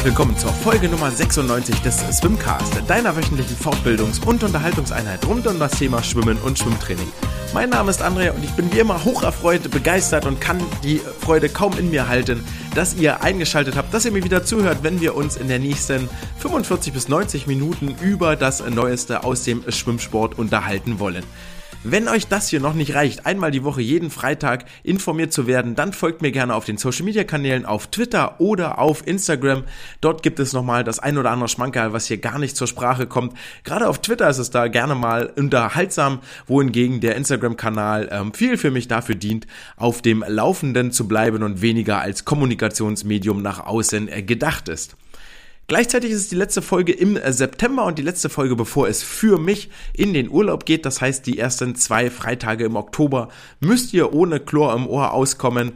herzlich willkommen zur Folge Nummer 96 des Swimcast, deiner wöchentlichen Fortbildungs- und Unterhaltungseinheit rund um das Thema Schwimmen und Schwimmtraining. Mein Name ist Andrea und ich bin wie immer hocherfreut, begeistert und kann die Freude kaum in mir halten, dass ihr eingeschaltet habt, dass ihr mir wieder zuhört, wenn wir uns in der nächsten 45 bis 90 Minuten über das Neueste aus dem Schwimmsport unterhalten wollen. Wenn euch das hier noch nicht reicht, einmal die Woche jeden Freitag informiert zu werden, dann folgt mir gerne auf den Social Media Kanälen auf Twitter oder auf Instagram. Dort gibt es nochmal das ein oder andere Schmankerl, was hier gar nicht zur Sprache kommt. Gerade auf Twitter ist es da gerne mal unterhaltsam, wohingegen der Instagram-Kanal ähm, viel für mich dafür dient, auf dem Laufenden zu bleiben und weniger als Kommunikationsmedium nach außen äh, gedacht ist. Gleichzeitig ist es die letzte Folge im äh, September und die letzte Folge, bevor es für mich in den Urlaub geht. Das heißt, die ersten zwei Freitage im Oktober müsst ihr ohne Chlor im Ohr auskommen.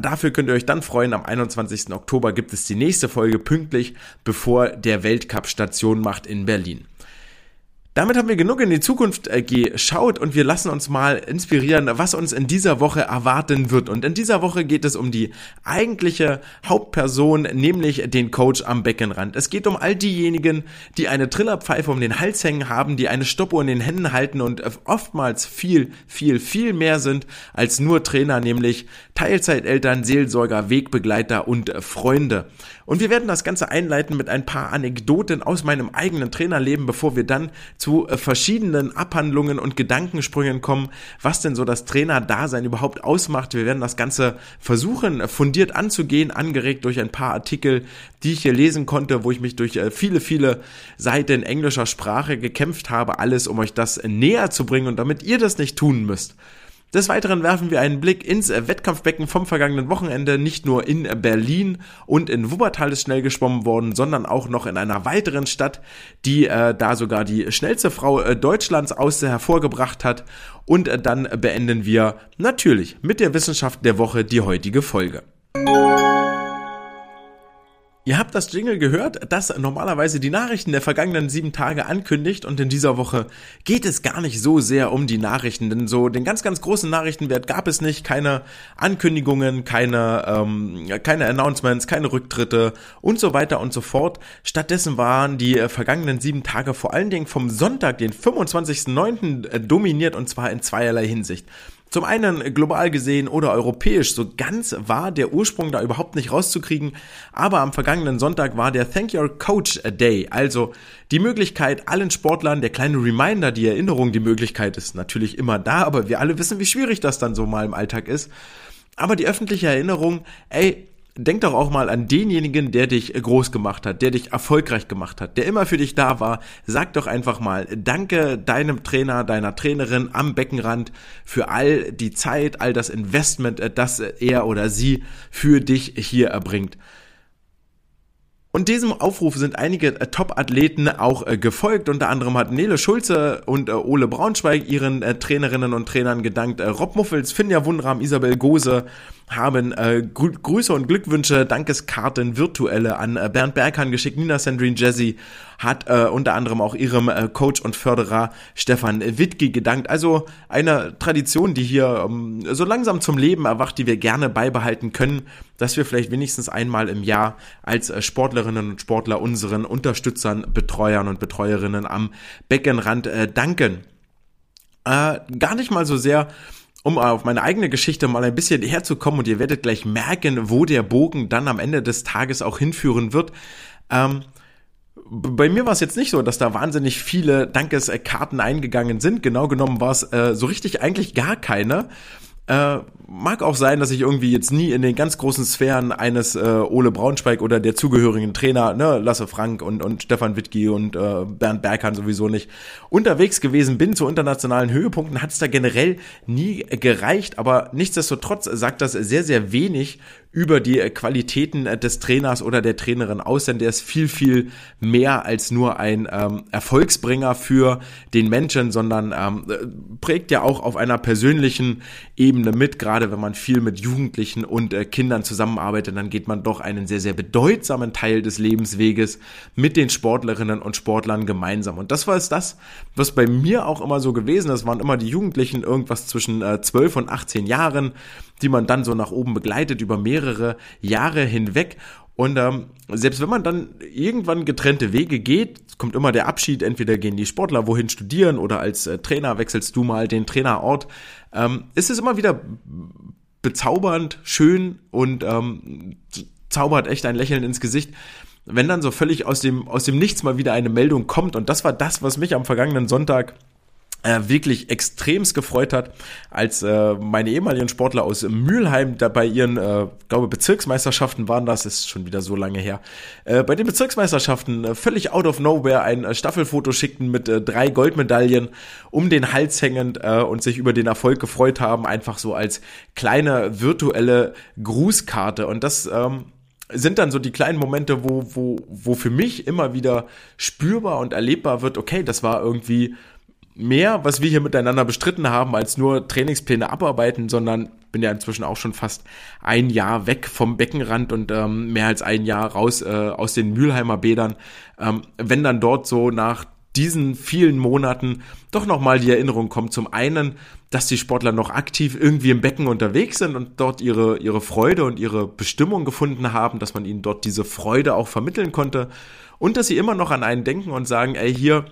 Dafür könnt ihr euch dann freuen. Am 21. Oktober gibt es die nächste Folge pünktlich, bevor der Weltcup Station macht in Berlin. Damit haben wir genug in die Zukunft äh, geschaut und wir lassen uns mal inspirieren, was uns in dieser Woche erwarten wird. Und in dieser Woche geht es um die eigentliche Hauptperson, nämlich den Coach am Beckenrand. Es geht um all diejenigen, die eine Trillerpfeife um den Hals hängen haben, die eine Stoppuhr in den Händen halten und oftmals viel, viel, viel mehr sind als nur Trainer, nämlich Teilzeiteltern, Seelsorger, Wegbegleiter und Freunde. Und wir werden das Ganze einleiten mit ein paar Anekdoten aus meinem eigenen Trainerleben, bevor wir dann zu äh, verschiedenen Abhandlungen und Gedankensprüngen kommen, was denn so das Trainerdasein überhaupt ausmacht. Wir werden das Ganze versuchen, äh, fundiert anzugehen, angeregt durch ein paar Artikel, die ich hier lesen konnte, wo ich mich durch äh, viele, viele Seiten englischer Sprache gekämpft habe, alles um euch das näher zu bringen und damit ihr das nicht tun müsst. Des Weiteren werfen wir einen Blick ins Wettkampfbecken vom vergangenen Wochenende. Nicht nur in Berlin und in Wuppertal ist schnell geschwommen worden, sondern auch noch in einer weiteren Stadt, die äh, da sogar die schnellste Frau äh, Deutschlands aus hervorgebracht hat. Und äh, dann beenden wir natürlich mit der Wissenschaft der Woche die heutige Folge. Ihr habt das Jingle gehört, das normalerweise die Nachrichten der vergangenen sieben Tage ankündigt und in dieser Woche geht es gar nicht so sehr um die Nachrichten, denn so den ganz, ganz großen Nachrichtenwert gab es nicht, keine Ankündigungen, keine, ähm, keine Announcements, keine Rücktritte und so weiter und so fort. Stattdessen waren die äh, vergangenen sieben Tage vor allen Dingen vom Sonntag, den 25.09. Äh, dominiert und zwar in zweierlei Hinsicht. Zum einen global gesehen oder europäisch, so ganz war der Ursprung da überhaupt nicht rauszukriegen, aber am vergangenen Sonntag war der Thank Your Coach Day, also die Möglichkeit allen Sportlern, der kleine Reminder, die Erinnerung, die Möglichkeit ist natürlich immer da, aber wir alle wissen, wie schwierig das dann so mal im Alltag ist. Aber die öffentliche Erinnerung, ey, denk doch auch mal an denjenigen, der dich groß gemacht hat, der dich erfolgreich gemacht hat, der immer für dich da war. Sag doch einfach mal Danke deinem Trainer, deiner Trainerin am Beckenrand für all die Zeit, all das Investment, äh, das er oder sie für dich hier erbringt. Und diesem Aufruf sind einige äh, Top-Athleten auch äh, gefolgt. Unter anderem hat Nele Schulze und Ole Braunschweig ihren Trainerinnen und Trainern gedankt. Rob Muffels, Finja Wundram, Isabel Gose haben äh, Grü Grüße und Glückwünsche, Dankeskarten virtuelle an äh, Bernd Berghahn geschickt. Nina Sandrine Jesse hat äh, unter anderem auch ihrem äh, Coach und Förderer Stefan Wittke gedankt. Also eine Tradition, die hier ähm, so langsam zum Leben erwacht, die wir gerne beibehalten können, dass wir vielleicht wenigstens einmal im Jahr als äh, Sportlerinnen und Sportler unseren Unterstützern, Betreuern und Betreuerinnen am Beckenrand äh, danken. Äh, gar nicht mal so sehr um auf meine eigene Geschichte mal ein bisschen herzukommen und ihr werdet gleich merken, wo der Bogen dann am Ende des Tages auch hinführen wird. Ähm, bei mir war es jetzt nicht so, dass da wahnsinnig viele Dankeskarten eingegangen sind. Genau genommen war es äh, so richtig eigentlich gar keine. Äh, mag auch sein, dass ich irgendwie jetzt nie in den ganz großen Sphären eines äh, Ole Braunschweig oder der zugehörigen Trainer, ne, Lasse Frank und, und Stefan Wittke und äh, Bernd Berghahn sowieso nicht, unterwegs gewesen bin zu internationalen Höhepunkten, hat es da generell nie gereicht, aber nichtsdestotrotz sagt das sehr, sehr wenig über die Qualitäten des Trainers oder der Trainerin aus, denn der ist viel, viel mehr als nur ein ähm, Erfolgsbringer für den Menschen, sondern ähm, prägt ja auch auf einer persönlichen Ebene mit, gerade wenn man viel mit Jugendlichen und äh, Kindern zusammenarbeitet, dann geht man doch einen sehr, sehr bedeutsamen Teil des Lebensweges mit den Sportlerinnen und Sportlern gemeinsam. Und das war es das, was bei mir auch immer so gewesen ist, waren immer die Jugendlichen irgendwas zwischen äh, 12 und 18 Jahren, die man dann so nach oben begleitet über mehrere Jahre hinweg. Und ähm, selbst wenn man dann irgendwann getrennte Wege geht, kommt immer der Abschied, entweder gehen die Sportler wohin studieren oder als äh, Trainer wechselst du mal den Trainerort, ähm, ist es immer wieder bezaubernd, schön und ähm, zaubert echt ein Lächeln ins Gesicht, wenn dann so völlig aus dem, aus dem Nichts mal wieder eine Meldung kommt. Und das war das, was mich am vergangenen Sonntag äh, wirklich extremst gefreut hat, als äh, meine ehemaligen Sportler aus Mülheim da bei ihren, äh, glaube Bezirksmeisterschaften waren das, ist schon wieder so lange her, äh, bei den Bezirksmeisterschaften äh, völlig out of nowhere ein äh, Staffelfoto schickten mit drei Goldmedaillen um den Hals hängend äh, und sich über den Erfolg gefreut haben, einfach so als kleine virtuelle Grußkarte. Und das ähm, sind dann so die kleinen Momente, wo, wo, wo für mich immer wieder spürbar und erlebbar wird, okay, das war irgendwie mehr, was wir hier miteinander bestritten haben, als nur Trainingspläne abarbeiten, sondern bin ja inzwischen auch schon fast ein Jahr weg vom Beckenrand und ähm, mehr als ein Jahr raus äh, aus den Mülheimer Bädern. Ähm, wenn dann dort so nach diesen vielen Monaten doch nochmal die Erinnerung kommt. Zum einen, dass die Sportler noch aktiv irgendwie im Becken unterwegs sind und dort ihre, ihre Freude und ihre Bestimmung gefunden haben, dass man ihnen dort diese Freude auch vermitteln konnte und dass sie immer noch an einen denken und sagen, ey, hier,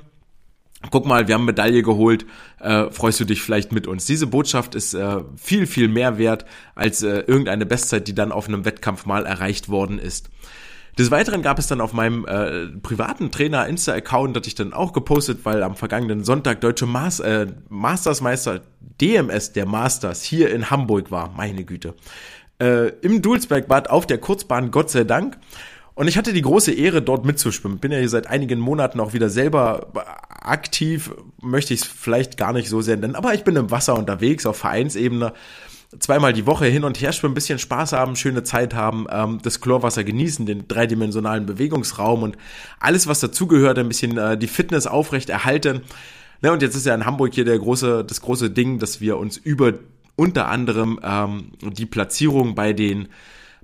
guck mal, wir haben Medaille geholt, äh, freust du dich vielleicht mit uns. Diese Botschaft ist äh, viel, viel mehr wert als äh, irgendeine Bestzeit, die dann auf einem Wettkampf mal erreicht worden ist. Des Weiteren gab es dann auf meinem äh, privaten Trainer Insta-Account, das ich dann auch gepostet, weil am vergangenen Sonntag deutsche Mas äh, Mastersmeister DMS der Masters hier in Hamburg war, meine Güte. Äh, Im Dulsbergbad auf der Kurzbahn, Gott sei Dank. Und ich hatte die große Ehre, dort mitzuschwimmen. Bin ja hier seit einigen Monaten auch wieder selber aktiv, möchte ich es vielleicht gar nicht so sehr nennen, aber ich bin im Wasser unterwegs auf Vereinsebene. Zweimal die Woche hin und her schwimmen, ein bisschen Spaß haben, schöne Zeit haben, ähm, das Chlorwasser genießen, den dreidimensionalen Bewegungsraum und alles, was dazugehört, ein bisschen äh, die Fitness aufrecht erhalten. Ne, und jetzt ist ja in Hamburg hier der große, das große Ding, dass wir uns über unter anderem ähm, die Platzierung bei den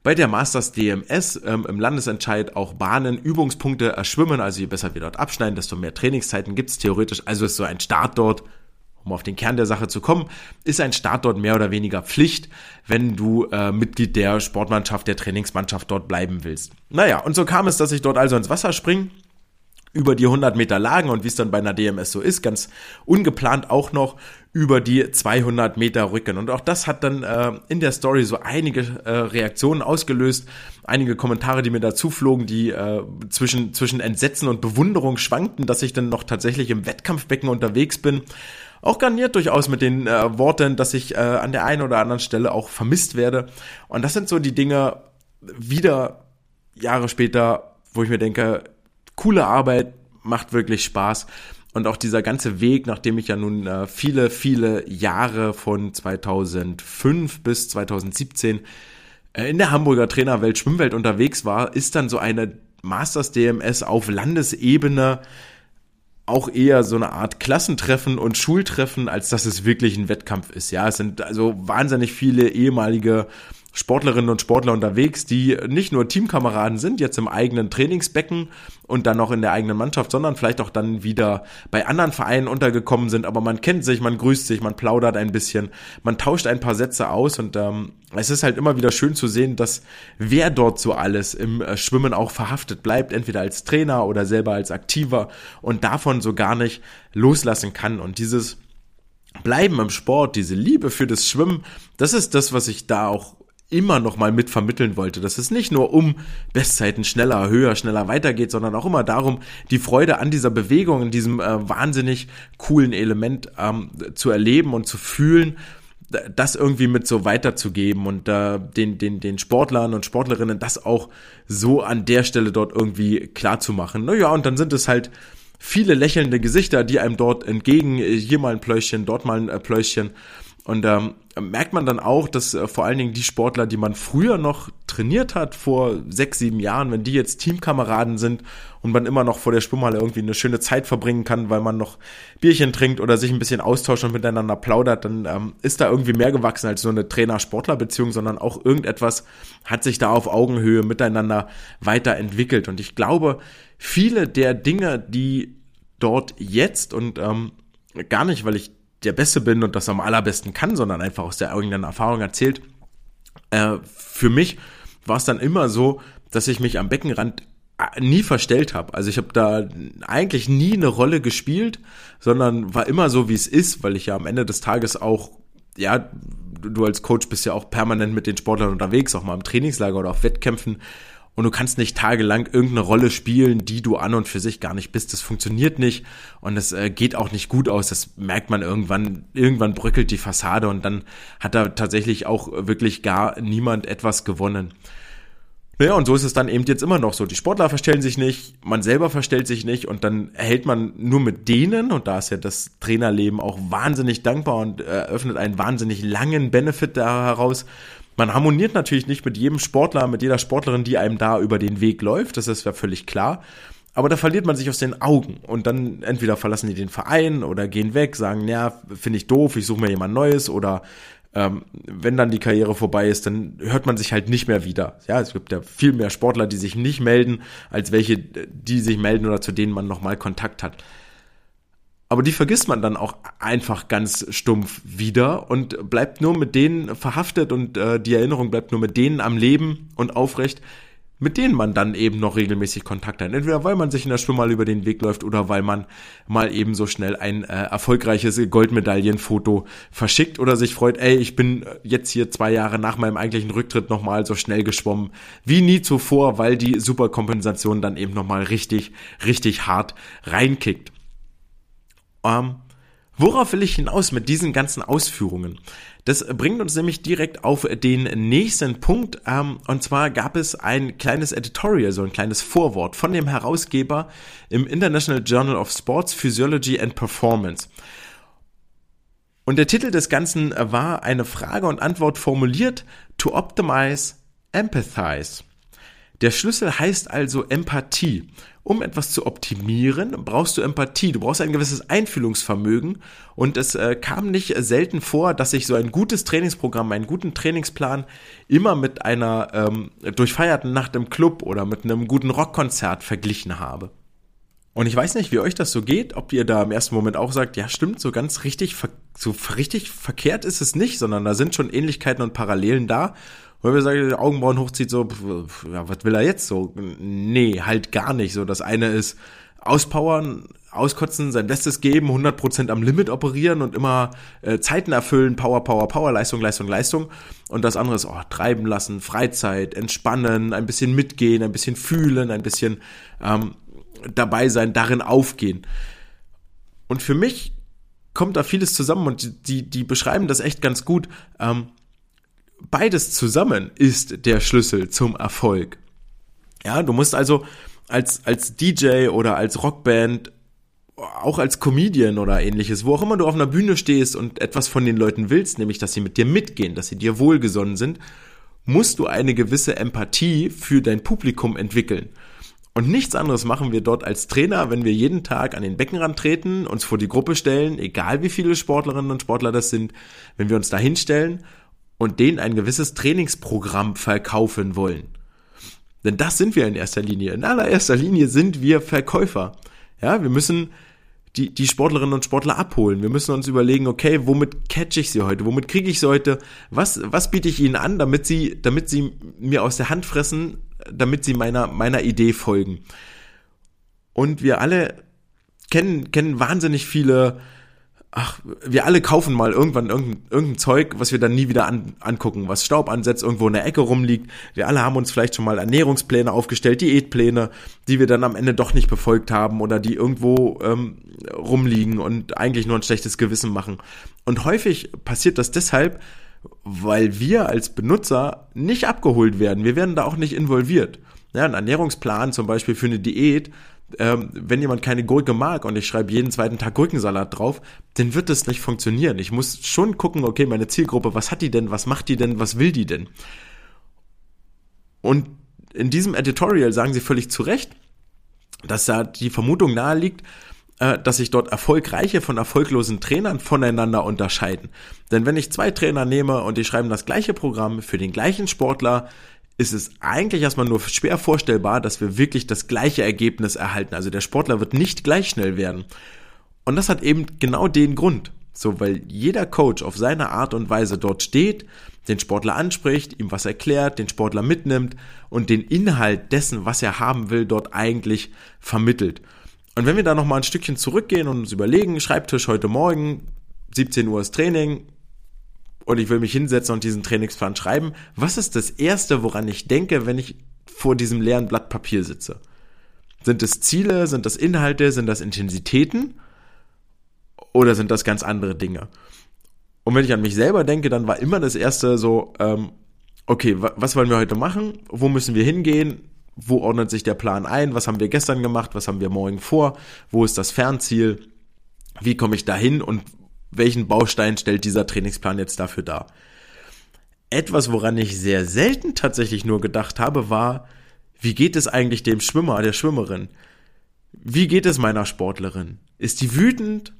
bei der Masters DMS ähm, im Landesentscheid auch Bahnen, Übungspunkte erschwimmen. Also je besser wir dort abschneiden, desto mehr Trainingszeiten gibt es theoretisch. Also ist so ein Start dort um auf den Kern der Sache zu kommen, ist ein Start dort mehr oder weniger Pflicht, wenn du äh, Mitglied der Sportmannschaft, der Trainingsmannschaft dort bleiben willst. Naja, und so kam es, dass ich dort also ins Wasser springe über die 100 Meter Lagen und wie es dann bei einer DMS so ist, ganz ungeplant auch noch über die 200 Meter Rücken. Und auch das hat dann äh, in der Story so einige äh, Reaktionen ausgelöst, einige Kommentare, die mir dazu flogen, die äh, zwischen, zwischen Entsetzen und Bewunderung schwankten, dass ich dann noch tatsächlich im Wettkampfbecken unterwegs bin. Auch garniert durchaus mit den äh, Worten, dass ich äh, an der einen oder anderen Stelle auch vermisst werde. Und das sind so die Dinge wieder Jahre später, wo ich mir denke, coole Arbeit, macht wirklich Spaß. Und auch dieser ganze Weg, nachdem ich ja nun äh, viele, viele Jahre von 2005 bis 2017 äh, in der Hamburger Trainerwelt, Schwimmwelt unterwegs war, ist dann so eine Masters DMS auf Landesebene auch eher so eine Art Klassentreffen und Schultreffen, als dass es wirklich ein Wettkampf ist. Ja, es sind also wahnsinnig viele ehemalige Sportlerinnen und Sportler unterwegs, die nicht nur Teamkameraden sind, jetzt im eigenen Trainingsbecken und dann noch in der eigenen Mannschaft, sondern vielleicht auch dann wieder bei anderen Vereinen untergekommen sind. Aber man kennt sich, man grüßt sich, man plaudert ein bisschen, man tauscht ein paar Sätze aus und ähm, es ist halt immer wieder schön zu sehen, dass wer dort so alles im äh, Schwimmen auch verhaftet bleibt, entweder als Trainer oder selber als Aktiver und davon so gar nicht loslassen kann. Und dieses Bleiben im Sport, diese Liebe für das Schwimmen, das ist das, was ich da auch immer noch mal mit vermitteln wollte, dass es nicht nur um Bestzeiten schneller, höher, schneller weitergeht, sondern auch immer darum, die Freude an dieser Bewegung, in diesem äh, wahnsinnig coolen Element ähm, zu erleben und zu fühlen, das irgendwie mit so weiterzugeben und äh, den, den, den Sportlern und Sportlerinnen das auch so an der Stelle dort irgendwie klar zu machen. Naja, und dann sind es halt viele lächelnde Gesichter, die einem dort entgegen, hier mal ein Pläuschen, dort mal ein äh, Pläuschen und ähm, merkt man dann auch, dass äh, vor allen Dingen die Sportler, die man früher noch trainiert hat, vor sechs, sieben Jahren, wenn die jetzt Teamkameraden sind und man immer noch vor der Schwimmhalle irgendwie eine schöne Zeit verbringen kann, weil man noch Bierchen trinkt oder sich ein bisschen austauscht und miteinander plaudert, dann ähm, ist da irgendwie mehr gewachsen als nur eine Trainer-Sportler-Beziehung, sondern auch irgendetwas hat sich da auf Augenhöhe miteinander weiterentwickelt. Und ich glaube, viele der Dinge, die dort jetzt und ähm, gar nicht, weil ich der Beste bin und das am allerbesten kann, sondern einfach aus der eigenen Erfahrung erzählt. Äh, für mich war es dann immer so, dass ich mich am Beckenrand äh, nie verstellt habe. Also ich habe da eigentlich nie eine Rolle gespielt, sondern war immer so, wie es ist, weil ich ja am Ende des Tages auch, ja, du als Coach bist ja auch permanent mit den Sportlern unterwegs, auch mal im Trainingslager oder auf Wettkämpfen. Und du kannst nicht tagelang irgendeine Rolle spielen, die du an und für sich gar nicht bist. Das funktioniert nicht und es äh, geht auch nicht gut aus. Das merkt man irgendwann. Irgendwann bröckelt die Fassade und dann hat da tatsächlich auch wirklich gar niemand etwas gewonnen. Naja, und so ist es dann eben jetzt immer noch so. Die Sportler verstellen sich nicht, man selber verstellt sich nicht und dann erhält man nur mit denen, und da ist ja das Trainerleben auch wahnsinnig dankbar und eröffnet einen wahnsinnig langen Benefit da heraus. Man harmoniert natürlich nicht mit jedem Sportler, mit jeder Sportlerin, die einem da über den Weg läuft, das ist ja völlig klar. Aber da verliert man sich aus den Augen und dann entweder verlassen die den Verein oder gehen weg, sagen, ja, finde ich doof, ich suche mir jemand Neues oder ähm, wenn dann die Karriere vorbei ist, dann hört man sich halt nicht mehr wieder. Ja, es gibt ja viel mehr Sportler, die sich nicht melden, als welche, die sich melden oder zu denen man nochmal Kontakt hat. Aber die vergisst man dann auch einfach ganz stumpf wieder und bleibt nur mit denen verhaftet und äh, die Erinnerung bleibt nur mit denen am Leben und aufrecht, mit denen man dann eben noch regelmäßig Kontakt hat. Entweder weil man sich in der Schwimmhalle über den Weg läuft oder weil man mal eben so schnell ein äh, erfolgreiches Goldmedaillenfoto verschickt oder sich freut, ey, ich bin jetzt hier zwei Jahre nach meinem eigentlichen Rücktritt nochmal so schnell geschwommen wie nie zuvor, weil die Superkompensation dann eben nochmal richtig, richtig hart reinkickt. Ähm, worauf will ich hinaus mit diesen ganzen Ausführungen? Das bringt uns nämlich direkt auf den nächsten Punkt. Ähm, und zwar gab es ein kleines Editorial, so ein kleines Vorwort von dem Herausgeber im International Journal of Sports Physiology and Performance. Und der Titel des Ganzen war eine Frage und Antwort formuliert, to optimize, empathize. Der Schlüssel heißt also Empathie. Um etwas zu optimieren, brauchst du Empathie, du brauchst ein gewisses Einfühlungsvermögen und es äh, kam nicht selten vor, dass ich so ein gutes Trainingsprogramm, einen guten Trainingsplan immer mit einer ähm, durchfeierten Nacht im Club oder mit einem guten Rockkonzert verglichen habe. Und ich weiß nicht, wie euch das so geht, ob ihr da im ersten Moment auch sagt, ja stimmt, so ganz richtig, so richtig verkehrt ist es nicht, sondern da sind schon Ähnlichkeiten und Parallelen da weil wir sagen, Augenbrauen hochzieht, so, ja, was will er jetzt so? Nee, halt gar nicht. So, das eine ist auspowern, auskotzen, sein Bestes geben, 100% am Limit operieren und immer äh, Zeiten erfüllen, Power, Power, Power, Leistung, Leistung, Leistung. Und das andere ist, oh, treiben lassen, Freizeit, entspannen, ein bisschen mitgehen, ein bisschen fühlen, ein bisschen ähm, dabei sein, darin aufgehen. Und für mich kommt da vieles zusammen und die, die beschreiben das echt ganz gut. Ähm, beides zusammen ist der Schlüssel zum Erfolg. Ja, du musst also als, als DJ oder als Rockband, auch als Comedian oder ähnliches, wo auch immer du auf einer Bühne stehst und etwas von den Leuten willst, nämlich dass sie mit dir mitgehen, dass sie dir wohlgesonnen sind, musst du eine gewisse Empathie für dein Publikum entwickeln. Und nichts anderes machen wir dort als Trainer, wenn wir jeden Tag an den Beckenrand treten, uns vor die Gruppe stellen, egal wie viele Sportlerinnen und Sportler das sind, wenn wir uns da hinstellen und denen ein gewisses Trainingsprogramm verkaufen wollen. Denn das sind wir in erster Linie. In allererster Linie sind wir Verkäufer. Ja, wir müssen die, die Sportlerinnen und Sportler abholen. Wir müssen uns überlegen, okay, womit catch ich sie heute? Womit kriege ich sie heute? Was, was biete ich ihnen an, damit sie, damit sie mir aus der Hand fressen, damit sie meiner, meiner Idee folgen? Und wir alle kennen, kennen wahnsinnig viele ach, wir alle kaufen mal irgendwann irgendein, irgendein Zeug, was wir dann nie wieder an, angucken, was Staub ansetzt, irgendwo in der Ecke rumliegt. Wir alle haben uns vielleicht schon mal Ernährungspläne aufgestellt, Diätpläne, die wir dann am Ende doch nicht befolgt haben oder die irgendwo ähm, rumliegen und eigentlich nur ein schlechtes Gewissen machen. Und häufig passiert das deshalb, weil wir als Benutzer nicht abgeholt werden. Wir werden da auch nicht involviert. Ja, ein Ernährungsplan zum Beispiel für eine Diät ähm, wenn jemand keine Gurke mag und ich schreibe jeden zweiten Tag Gurkensalat drauf, dann wird das nicht funktionieren. Ich muss schon gucken, okay, meine Zielgruppe, was hat die denn, was macht die denn, was will die denn? Und in diesem Editorial sagen sie völlig zu Recht, dass da die Vermutung nahe liegt, äh, dass sich dort erfolgreiche von erfolglosen Trainern voneinander unterscheiden. Denn wenn ich zwei Trainer nehme und die schreiben das gleiche Programm für den gleichen Sportler, ist es eigentlich erstmal nur schwer vorstellbar, dass wir wirklich das gleiche Ergebnis erhalten. Also der Sportler wird nicht gleich schnell werden. Und das hat eben genau den Grund. So, weil jeder Coach auf seine Art und Weise dort steht, den Sportler anspricht, ihm was erklärt, den Sportler mitnimmt und den Inhalt dessen, was er haben will, dort eigentlich vermittelt. Und wenn wir da nochmal ein Stückchen zurückgehen und uns überlegen, Schreibtisch heute Morgen, 17 Uhr ist Training und ich will mich hinsetzen und diesen Trainingsplan schreiben, was ist das Erste, woran ich denke, wenn ich vor diesem leeren Blatt Papier sitze? Sind es Ziele, sind das Inhalte, sind das Intensitäten oder sind das ganz andere Dinge? Und wenn ich an mich selber denke, dann war immer das erste so, ähm, okay, was wollen wir heute machen? Wo müssen wir hingehen? Wo ordnet sich der Plan ein, was haben wir gestern gemacht, was haben wir morgen vor, wo ist das Fernziel, wie komme ich dahin und welchen Baustein stellt dieser Trainingsplan jetzt dafür dar. Etwas, woran ich sehr selten tatsächlich nur gedacht habe, war, wie geht es eigentlich dem Schwimmer, der Schwimmerin? Wie geht es meiner Sportlerin? Ist die wütend?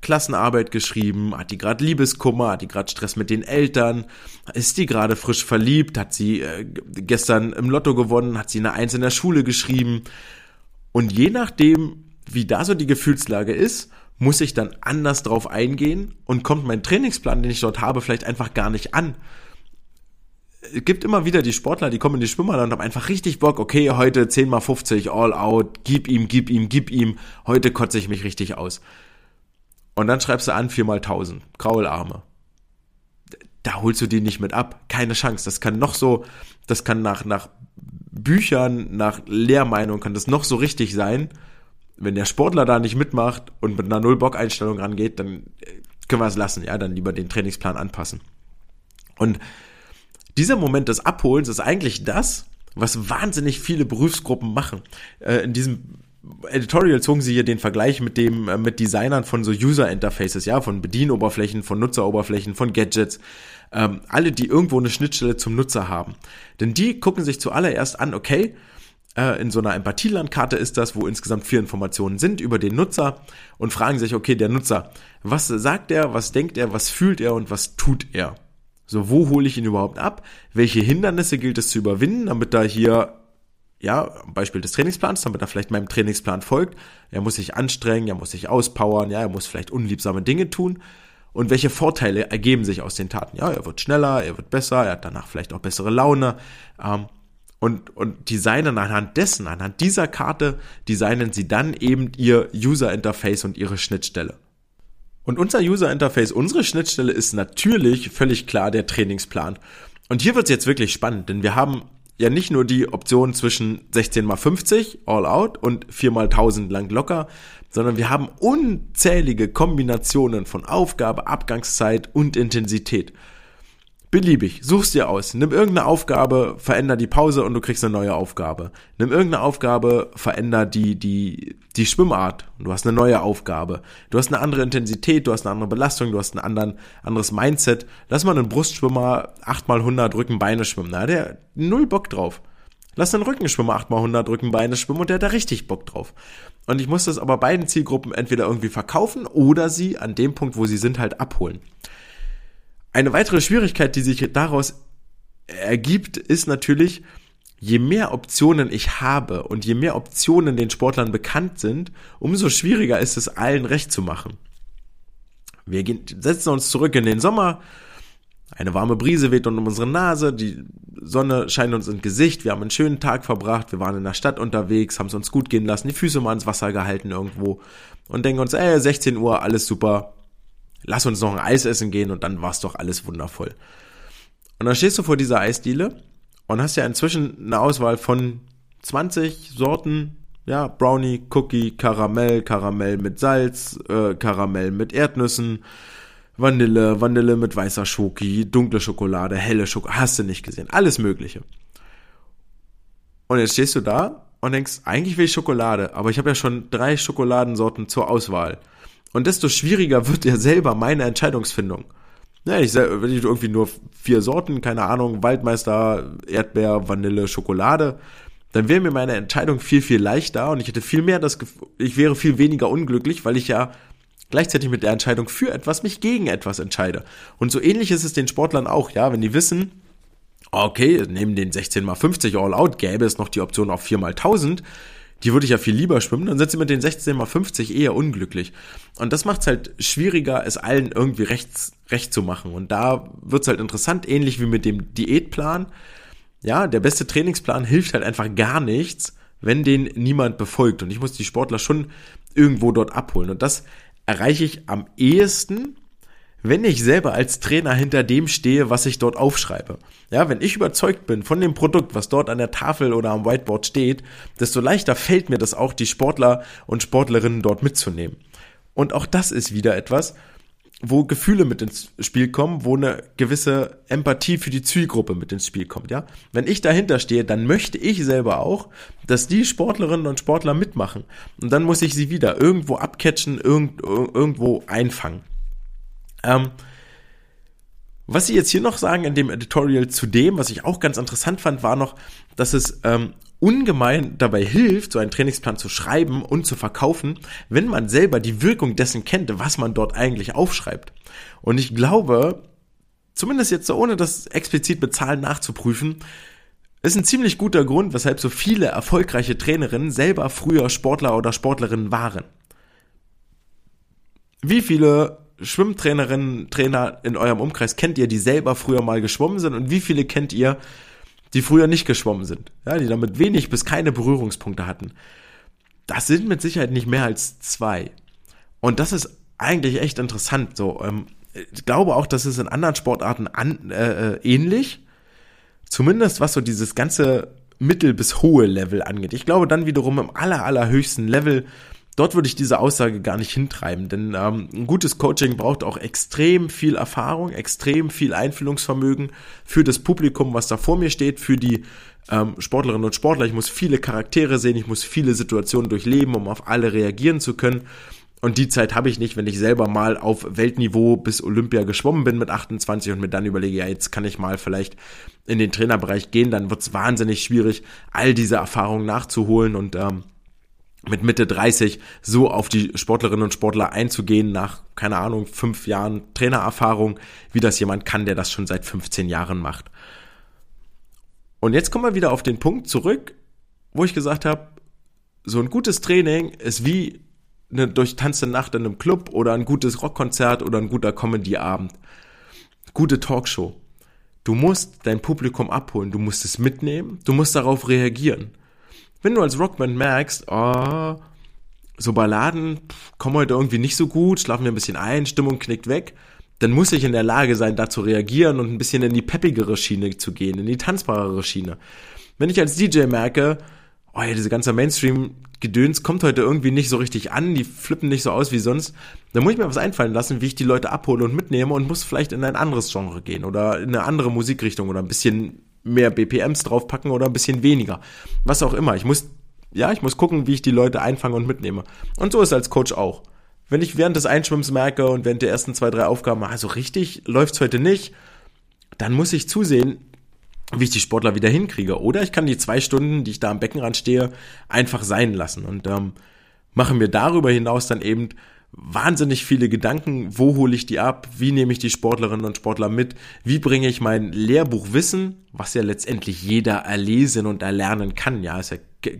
Klassenarbeit geschrieben, hat die gerade Liebeskummer, hat die gerade Stress mit den Eltern, ist die gerade frisch verliebt, hat sie äh, gestern im Lotto gewonnen, hat sie eine Eins in der Schule geschrieben. Und je nachdem, wie da so die Gefühlslage ist, muss ich dann anders drauf eingehen und kommt mein Trainingsplan, den ich dort habe, vielleicht einfach gar nicht an. Es gibt immer wieder die Sportler, die kommen in die Schwimmer und haben einfach richtig Bock, okay, heute 10 mal 50 all out, gib ihm, gib ihm, gib ihm, heute kotze ich mich richtig aus. Und dann schreibst du an 4 mal 1000, Kraularme. Da holst du die nicht mit ab. Keine Chance. Das kann noch so, das kann nach, nach Büchern, nach Lehrmeinung kann das noch so richtig sein. Wenn der Sportler da nicht mitmacht und mit einer Null-Bock-Einstellung rangeht, dann äh, können wir es lassen, ja, dann lieber den Trainingsplan anpassen. Und dieser Moment des Abholens ist eigentlich das, was wahnsinnig viele Berufsgruppen machen. Äh, in diesem Editorial zogen sie hier den Vergleich mit dem äh, mit Designern von so User Interfaces, ja, von Bedienoberflächen, von Nutzeroberflächen, von Gadgets, ähm, alle, die irgendwo eine Schnittstelle zum Nutzer haben. Denn die gucken sich zuallererst an, okay, äh, in so einer Empathielandkarte ist das, wo insgesamt vier Informationen sind über den Nutzer und fragen sich, okay, der Nutzer, was sagt er, was denkt er, was fühlt er und was tut er? So, wo hole ich ihn überhaupt ab? Welche Hindernisse gilt es zu überwinden, damit da hier ja, Beispiel des Trainingsplans, damit er vielleicht meinem Trainingsplan folgt. Er muss sich anstrengen, er muss sich auspowern, ja, er muss vielleicht unliebsame Dinge tun. Und welche Vorteile ergeben sich aus den Taten? Ja, er wird schneller, er wird besser, er hat danach vielleicht auch bessere Laune. Ähm, und, und designen anhand dessen, anhand dieser Karte, designen sie dann eben ihr User Interface und ihre Schnittstelle. Und unser User Interface, unsere Schnittstelle ist natürlich völlig klar der Trainingsplan. Und hier wird es jetzt wirklich spannend, denn wir haben ja nicht nur die Option zwischen 16 mal 50 all out und 4 mal 1000 lang locker, sondern wir haben unzählige Kombinationen von Aufgabe, Abgangszeit und Intensität. Beliebig, such's dir aus. Nimm irgendeine Aufgabe, veränder die Pause und du kriegst eine neue Aufgabe. Nimm irgendeine Aufgabe, veränder die, die, die Schwimmart und du hast eine neue Aufgabe. Du hast eine andere Intensität, du hast eine andere Belastung, du hast ein anderen, anderes Mindset. Lass mal einen Brustschwimmer 8 mal 100 Rücken Beine schwimmen. Na, der hat null Bock drauf. Lass einen Rückenschwimmer 8 mal 100 Rücken Beine schwimmen und der hat da richtig Bock drauf. Und ich muss das aber beiden Zielgruppen entweder irgendwie verkaufen oder sie an dem Punkt, wo sie sind, halt abholen. Eine weitere Schwierigkeit, die sich daraus ergibt, ist natürlich, je mehr Optionen ich habe und je mehr Optionen den Sportlern bekannt sind, umso schwieriger ist es allen recht zu machen. Wir gehen, setzen uns zurück in den Sommer, eine warme Brise weht um unsere Nase, die Sonne scheint uns ins Gesicht, wir haben einen schönen Tag verbracht, wir waren in der Stadt unterwegs, haben es uns gut gehen lassen, die Füße mal ins Wasser gehalten irgendwo und denken uns, ey, 16 Uhr, alles super, lass uns noch ein Eis essen gehen und dann war's doch alles wundervoll. Und dann stehst du vor dieser Eisdiele und hast ja inzwischen eine Auswahl von 20 Sorten, ja, Brownie, Cookie, Karamell, Karamell mit Salz, äh, Karamell mit Erdnüssen, Vanille, Vanille mit weißer Schoki, dunkle Schokolade, helle Schokolade, hast du nicht gesehen, alles mögliche. Und jetzt stehst du da und denkst, eigentlich will ich Schokolade, aber ich habe ja schon drei Schokoladensorten zur Auswahl. Und desto schwieriger wird ja selber meine Entscheidungsfindung. Ja, ich wenn ich irgendwie nur vier Sorten, keine Ahnung, Waldmeister, Erdbeer, Vanille, Schokolade, dann wäre mir meine Entscheidung viel, viel leichter und ich hätte viel mehr das Gefühl, ich wäre viel weniger unglücklich, weil ich ja gleichzeitig mit der Entscheidung für etwas mich gegen etwas entscheide. Und so ähnlich ist es den Sportlern auch, ja, wenn die wissen, okay, neben den 16 mal 50 All-Out gäbe es noch die Option auf 4 mal 1000, die würde ich ja viel lieber schwimmen, dann sind sie mit den 16 mal 50 eher unglücklich. Und das macht es halt schwieriger, es allen irgendwie rechts, recht zu machen. Und da wird es halt interessant, ähnlich wie mit dem Diätplan. Ja, der beste Trainingsplan hilft halt einfach gar nichts, wenn den niemand befolgt. Und ich muss die Sportler schon irgendwo dort abholen. Und das erreiche ich am ehesten, wenn ich selber als Trainer hinter dem stehe, was ich dort aufschreibe. Ja, wenn ich überzeugt bin von dem Produkt, was dort an der Tafel oder am Whiteboard steht, desto leichter fällt mir das auch, die Sportler und Sportlerinnen dort mitzunehmen. Und auch das ist wieder etwas, wo Gefühle mit ins Spiel kommen, wo eine gewisse Empathie für die Zielgruppe mit ins Spiel kommt, ja. Wenn ich dahinter stehe, dann möchte ich selber auch, dass die Sportlerinnen und Sportler mitmachen. Und dann muss ich sie wieder irgendwo abcatchen, irgend, irgendwo einfangen. Ähm, was sie jetzt hier noch sagen in dem Editorial zu dem, was ich auch ganz interessant fand, war noch, dass es ähm, ungemein dabei hilft, so einen Trainingsplan zu schreiben und zu verkaufen, wenn man selber die Wirkung dessen kennt, was man dort eigentlich aufschreibt. Und ich glaube, zumindest jetzt so ohne das explizit bezahlen nachzuprüfen, ist ein ziemlich guter Grund, weshalb so viele erfolgreiche Trainerinnen selber früher Sportler oder Sportlerinnen waren. Wie viele Schwimmtrainerinnen, Trainer in eurem Umkreis kennt ihr, die selber früher mal geschwommen sind und wie viele kennt ihr, die früher nicht geschwommen sind, ja, die damit wenig bis keine Berührungspunkte hatten. Das sind mit Sicherheit nicht mehr als zwei. Und das ist eigentlich echt interessant. So, ähm, ich glaube auch, dass es in anderen Sportarten an, äh, äh ähnlich. Zumindest was so dieses ganze mittel bis hohe Level angeht. Ich glaube dann wiederum im aller, allerhöchsten Level dort würde ich diese Aussage gar nicht hintreiben, denn ähm, ein gutes Coaching braucht auch extrem viel Erfahrung, extrem viel Einfühlungsvermögen für das Publikum, was da vor mir steht, für die ähm, Sportlerinnen und Sportler. Ich muss viele Charaktere sehen, ich muss viele Situationen durchleben, um auf alle reagieren zu können. Und die Zeit habe ich nicht, wenn ich selber mal auf Weltniveau bis Olympia geschwommen bin mit 28 und mir dann überlege, ja, jetzt kann ich mal vielleicht in den Trainerbereich gehen, dann wird es wahnsinnig schwierig, all diese Erfahrungen nachzuholen und ähm, mit Mitte 30 so auf die Sportlerinnen und Sportler einzugehen nach, keine Ahnung, fünf Jahren Trainererfahrung, wie das jemand kann, der das schon seit 15 Jahren macht. Und jetzt kommen wir wieder auf den Punkt zurück, wo ich gesagt habe, so ein gutes Training ist wie eine durchtanzte Nacht in einem Club oder ein gutes Rockkonzert oder ein guter Comedy-Abend. Gute Talkshow. Du musst dein Publikum abholen, du musst es mitnehmen, du musst darauf reagieren. Wenn du als Rockband merkst, oh, so Balladen kommen heute irgendwie nicht so gut, schlafen mir ein bisschen ein, Stimmung knickt weg, dann muss ich in der Lage sein, da zu reagieren und ein bisschen in die peppigere Schiene zu gehen, in die tanzbarere Schiene. Wenn ich als DJ merke, oh ja, diese ganze Mainstream-Gedöns kommt heute irgendwie nicht so richtig an, die flippen nicht so aus wie sonst, dann muss ich mir was einfallen lassen, wie ich die Leute abhole und mitnehme und muss vielleicht in ein anderes Genre gehen oder in eine andere Musikrichtung oder ein bisschen mehr BPMs draufpacken oder ein bisschen weniger. Was auch immer. Ich muss, ja, ich muss gucken, wie ich die Leute einfange und mitnehme. Und so ist als Coach auch. Wenn ich während des Einschwimmens merke und während der ersten zwei, drei Aufgaben, also richtig läuft's heute nicht, dann muss ich zusehen, wie ich die Sportler wieder hinkriege. Oder ich kann die zwei Stunden, die ich da am Beckenrand stehe, einfach sein lassen und ähm, mache mir darüber hinaus dann eben wahnsinnig viele Gedanken, wo hole ich die ab, wie nehme ich die Sportlerinnen und Sportler mit, wie bringe ich mein Lehrbuchwissen, was ja letztendlich jeder erlesen und erlernen kann, ja, ist ja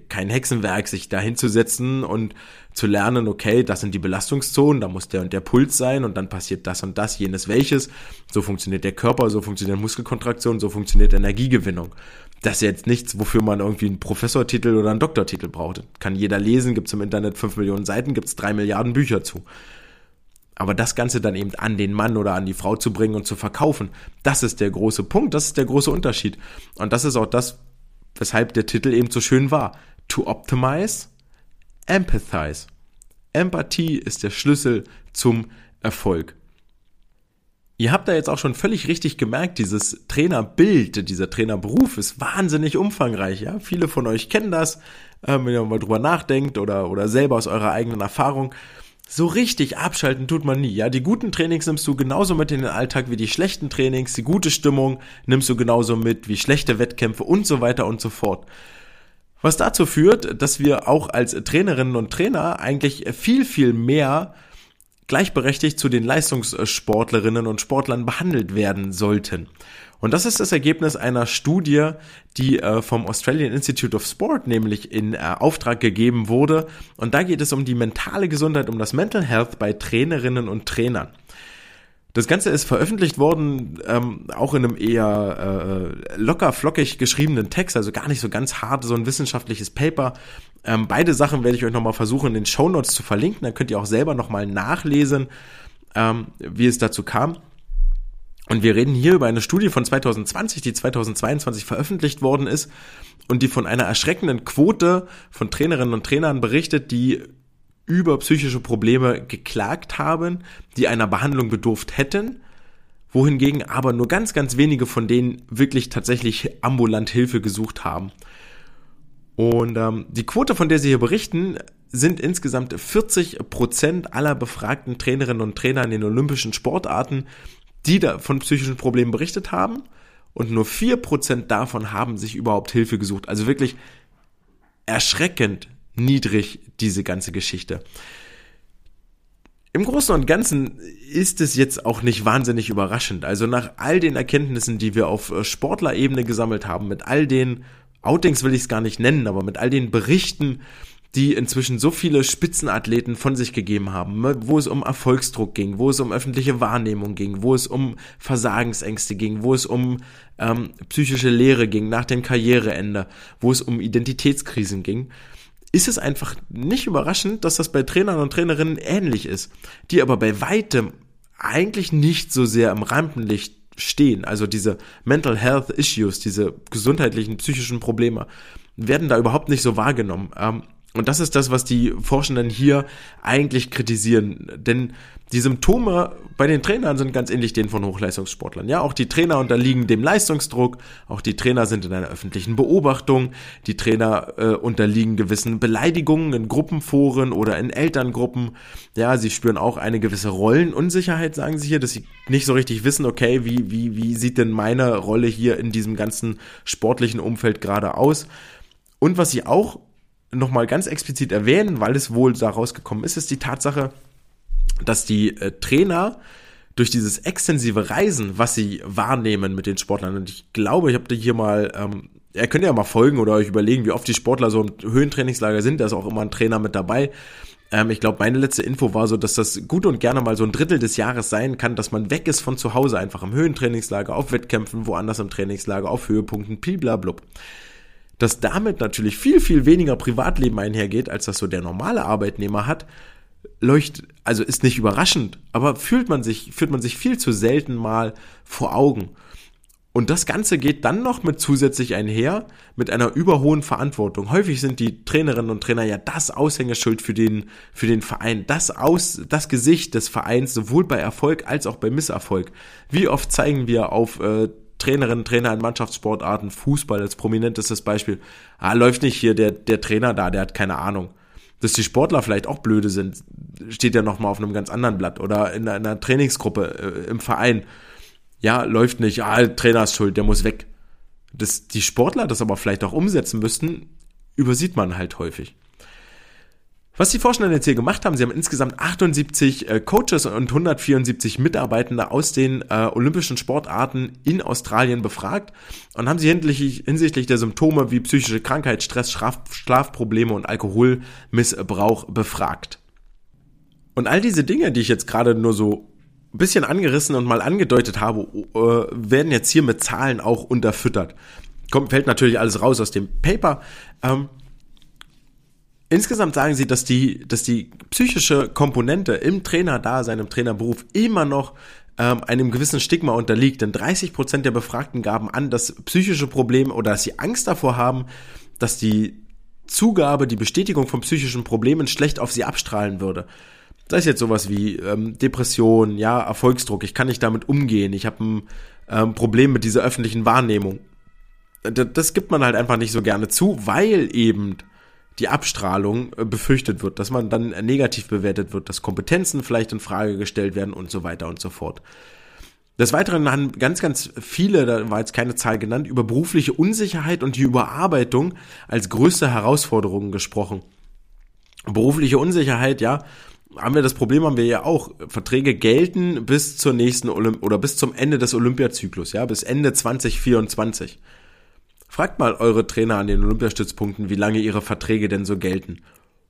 kein Hexenwerk, sich da hinzusetzen und zu lernen, okay, das sind die Belastungszonen, da muss der und der Puls sein und dann passiert das und das, jenes welches. So funktioniert der Körper, so funktioniert Muskelkontraktion, so funktioniert Energiegewinnung. Das ist jetzt nichts, wofür man irgendwie einen Professortitel oder einen Doktortitel braucht. Kann jeder lesen, gibt's im Internet fünf Millionen Seiten, gibt's drei Milliarden Bücher zu. Aber das Ganze dann eben an den Mann oder an die Frau zu bringen und zu verkaufen, das ist der große Punkt, das ist der große Unterschied. Und das ist auch das, weshalb der Titel eben so schön war. To optimize, empathize. Empathie ist der Schlüssel zum Erfolg. Ihr habt da jetzt auch schon völlig richtig gemerkt, dieses Trainerbild, dieser Trainerberuf ist wahnsinnig umfangreich. Ja, viele von euch kennen das, äh, wenn ihr mal drüber nachdenkt oder oder selber aus eurer eigenen Erfahrung. So richtig abschalten tut man nie. Ja, die guten Trainings nimmst du genauso mit in den Alltag wie die schlechten Trainings. Die gute Stimmung nimmst du genauso mit wie schlechte Wettkämpfe und so weiter und so fort. Was dazu führt, dass wir auch als Trainerinnen und Trainer eigentlich viel, viel mehr gleichberechtigt zu den Leistungssportlerinnen und Sportlern behandelt werden sollten. Und das ist das Ergebnis einer Studie, die äh, vom Australian Institute of Sport nämlich in äh, Auftrag gegeben wurde. Und da geht es um die mentale Gesundheit, um das Mental Health bei Trainerinnen und Trainern. Das Ganze ist veröffentlicht worden, ähm, auch in einem eher äh, locker flockig geschriebenen Text, also gar nicht so ganz hart, so ein wissenschaftliches Paper. Ähm, beide Sachen werde ich euch nochmal versuchen, in den Show Notes zu verlinken. Dann könnt ihr auch selber nochmal nachlesen, ähm, wie es dazu kam. Und wir reden hier über eine Studie von 2020, die 2022 veröffentlicht worden ist und die von einer erschreckenden Quote von Trainerinnen und Trainern berichtet, die über psychische Probleme geklagt haben, die einer Behandlung bedurft hätten, wohingegen aber nur ganz, ganz wenige von denen wirklich tatsächlich ambulant Hilfe gesucht haben. Und ähm, die Quote, von der sie hier berichten, sind insgesamt 40 Prozent aller befragten Trainerinnen und Trainer in den olympischen Sportarten, die da von psychischen Problemen berichtet haben. Und nur 4 Prozent davon haben sich überhaupt Hilfe gesucht. Also wirklich erschreckend niedrig, diese ganze Geschichte. Im Großen und Ganzen ist es jetzt auch nicht wahnsinnig überraschend. Also nach all den Erkenntnissen, die wir auf äh, Sportlerebene gesammelt haben, mit all den Outings will ich es gar nicht nennen, aber mit all den Berichten, die inzwischen so viele Spitzenathleten von sich gegeben haben, wo es um Erfolgsdruck ging, wo es um öffentliche Wahrnehmung ging, wo es um Versagensängste ging, wo es um ähm, psychische Lehre ging nach dem Karriereende, wo es um Identitätskrisen ging, ist es einfach nicht überraschend, dass das bei Trainern und Trainerinnen ähnlich ist, die aber bei weitem eigentlich nicht so sehr im Rampenlicht stehen. Also diese Mental Health Issues, diese gesundheitlichen, psychischen Probleme, werden da überhaupt nicht so wahrgenommen. Ähm, und das ist das, was die Forschenden hier eigentlich kritisieren. Denn die Symptome bei den Trainern sind ganz ähnlich denen von Hochleistungssportlern. Ja, auch die Trainer unterliegen dem Leistungsdruck, auch die Trainer sind in einer öffentlichen Beobachtung, die Trainer äh, unterliegen gewissen Beleidigungen in Gruppenforen oder in Elterngruppen. Ja, sie spüren auch eine gewisse Rollenunsicherheit, sagen sie hier, dass sie nicht so richtig wissen, okay, wie, wie, wie sieht denn meine Rolle hier in diesem ganzen sportlichen Umfeld gerade aus? Und was sie auch nochmal ganz explizit erwähnen, weil es wohl da rausgekommen ist, ist die Tatsache, dass die äh, Trainer durch dieses extensive Reisen, was sie wahrnehmen mit den Sportlern, und ich glaube, ich habe dir hier mal, ähm, ihr könnt ja mal folgen oder euch überlegen, wie oft die Sportler so im Höhentrainingslager sind, da ist auch immer ein Trainer mit dabei. Ähm, ich glaube, meine letzte Info war so, dass das gut und gerne mal so ein Drittel des Jahres sein kann, dass man weg ist von zu Hause, einfach im Höhentrainingslager, auf Wettkämpfen, woanders im Trainingslager, auf Höhepunkten, bliblablub dass damit natürlich viel, viel weniger Privatleben einhergeht, als das so der normale Arbeitnehmer hat, leuchtet, also ist nicht überraschend, aber fühlt man sich, fühlt man sich viel zu selten mal vor Augen. Und das Ganze geht dann noch mit zusätzlich einher mit einer überhohen Verantwortung. Häufig sind die Trainerinnen und Trainer ja das Aushängeschild für den, für den Verein, das Aus, das Gesicht des Vereins, sowohl bei Erfolg als auch bei Misserfolg. Wie oft zeigen wir auf äh, Trainerinnen, Trainer in Mannschaftssportarten, Fußball als prominentestes Beispiel. Ah, läuft nicht hier der, der Trainer da, der hat keine Ahnung. Dass die Sportler vielleicht auch blöde sind, steht ja nochmal auf einem ganz anderen Blatt. Oder in einer Trainingsgruppe äh, im Verein. Ja, läuft nicht, ah, Trainer ist schuld, der muss weg. Dass die Sportler das aber vielleicht auch umsetzen müssten, übersieht man halt häufig. Was die Forschenden jetzt hier gemacht haben, sie haben insgesamt 78 äh, Coaches und 174 Mitarbeitende aus den äh, olympischen Sportarten in Australien befragt und haben sie hinsichtlich, der Symptome wie psychische Krankheit, Stress, Schlaf, Schlafprobleme und Alkoholmissbrauch befragt. Und all diese Dinge, die ich jetzt gerade nur so ein bisschen angerissen und mal angedeutet habe, äh, werden jetzt hier mit Zahlen auch unterfüttert. Kommt, fällt natürlich alles raus aus dem Paper. Ähm, Insgesamt sagen sie, dass die, dass die psychische Komponente im Trainerdasein, im Trainerberuf immer noch ähm, einem gewissen Stigma unterliegt. Denn 30 Prozent der Befragten gaben an, dass psychische Probleme oder dass sie Angst davor haben, dass die Zugabe, die Bestätigung von psychischen Problemen schlecht auf sie abstrahlen würde. Das ist jetzt sowas wie ähm, Depression, ja, Erfolgsdruck, ich kann nicht damit umgehen, ich habe ein ähm, Problem mit dieser öffentlichen Wahrnehmung. Das, das gibt man halt einfach nicht so gerne zu, weil eben die Abstrahlung äh, befürchtet wird, dass man dann negativ bewertet wird, dass Kompetenzen vielleicht in Frage gestellt werden und so weiter und so fort. Des Weiteren haben ganz, ganz viele, da war jetzt keine Zahl genannt, über berufliche Unsicherheit und die Überarbeitung als größte Herausforderungen gesprochen. Berufliche Unsicherheit, ja, haben wir das Problem, haben wir ja auch. Verträge gelten bis zur nächsten Olymp oder bis zum Ende des Olympiazyklus, ja, bis Ende 2024. Fragt mal eure Trainer an den Olympiastützpunkten, wie lange ihre Verträge denn so gelten.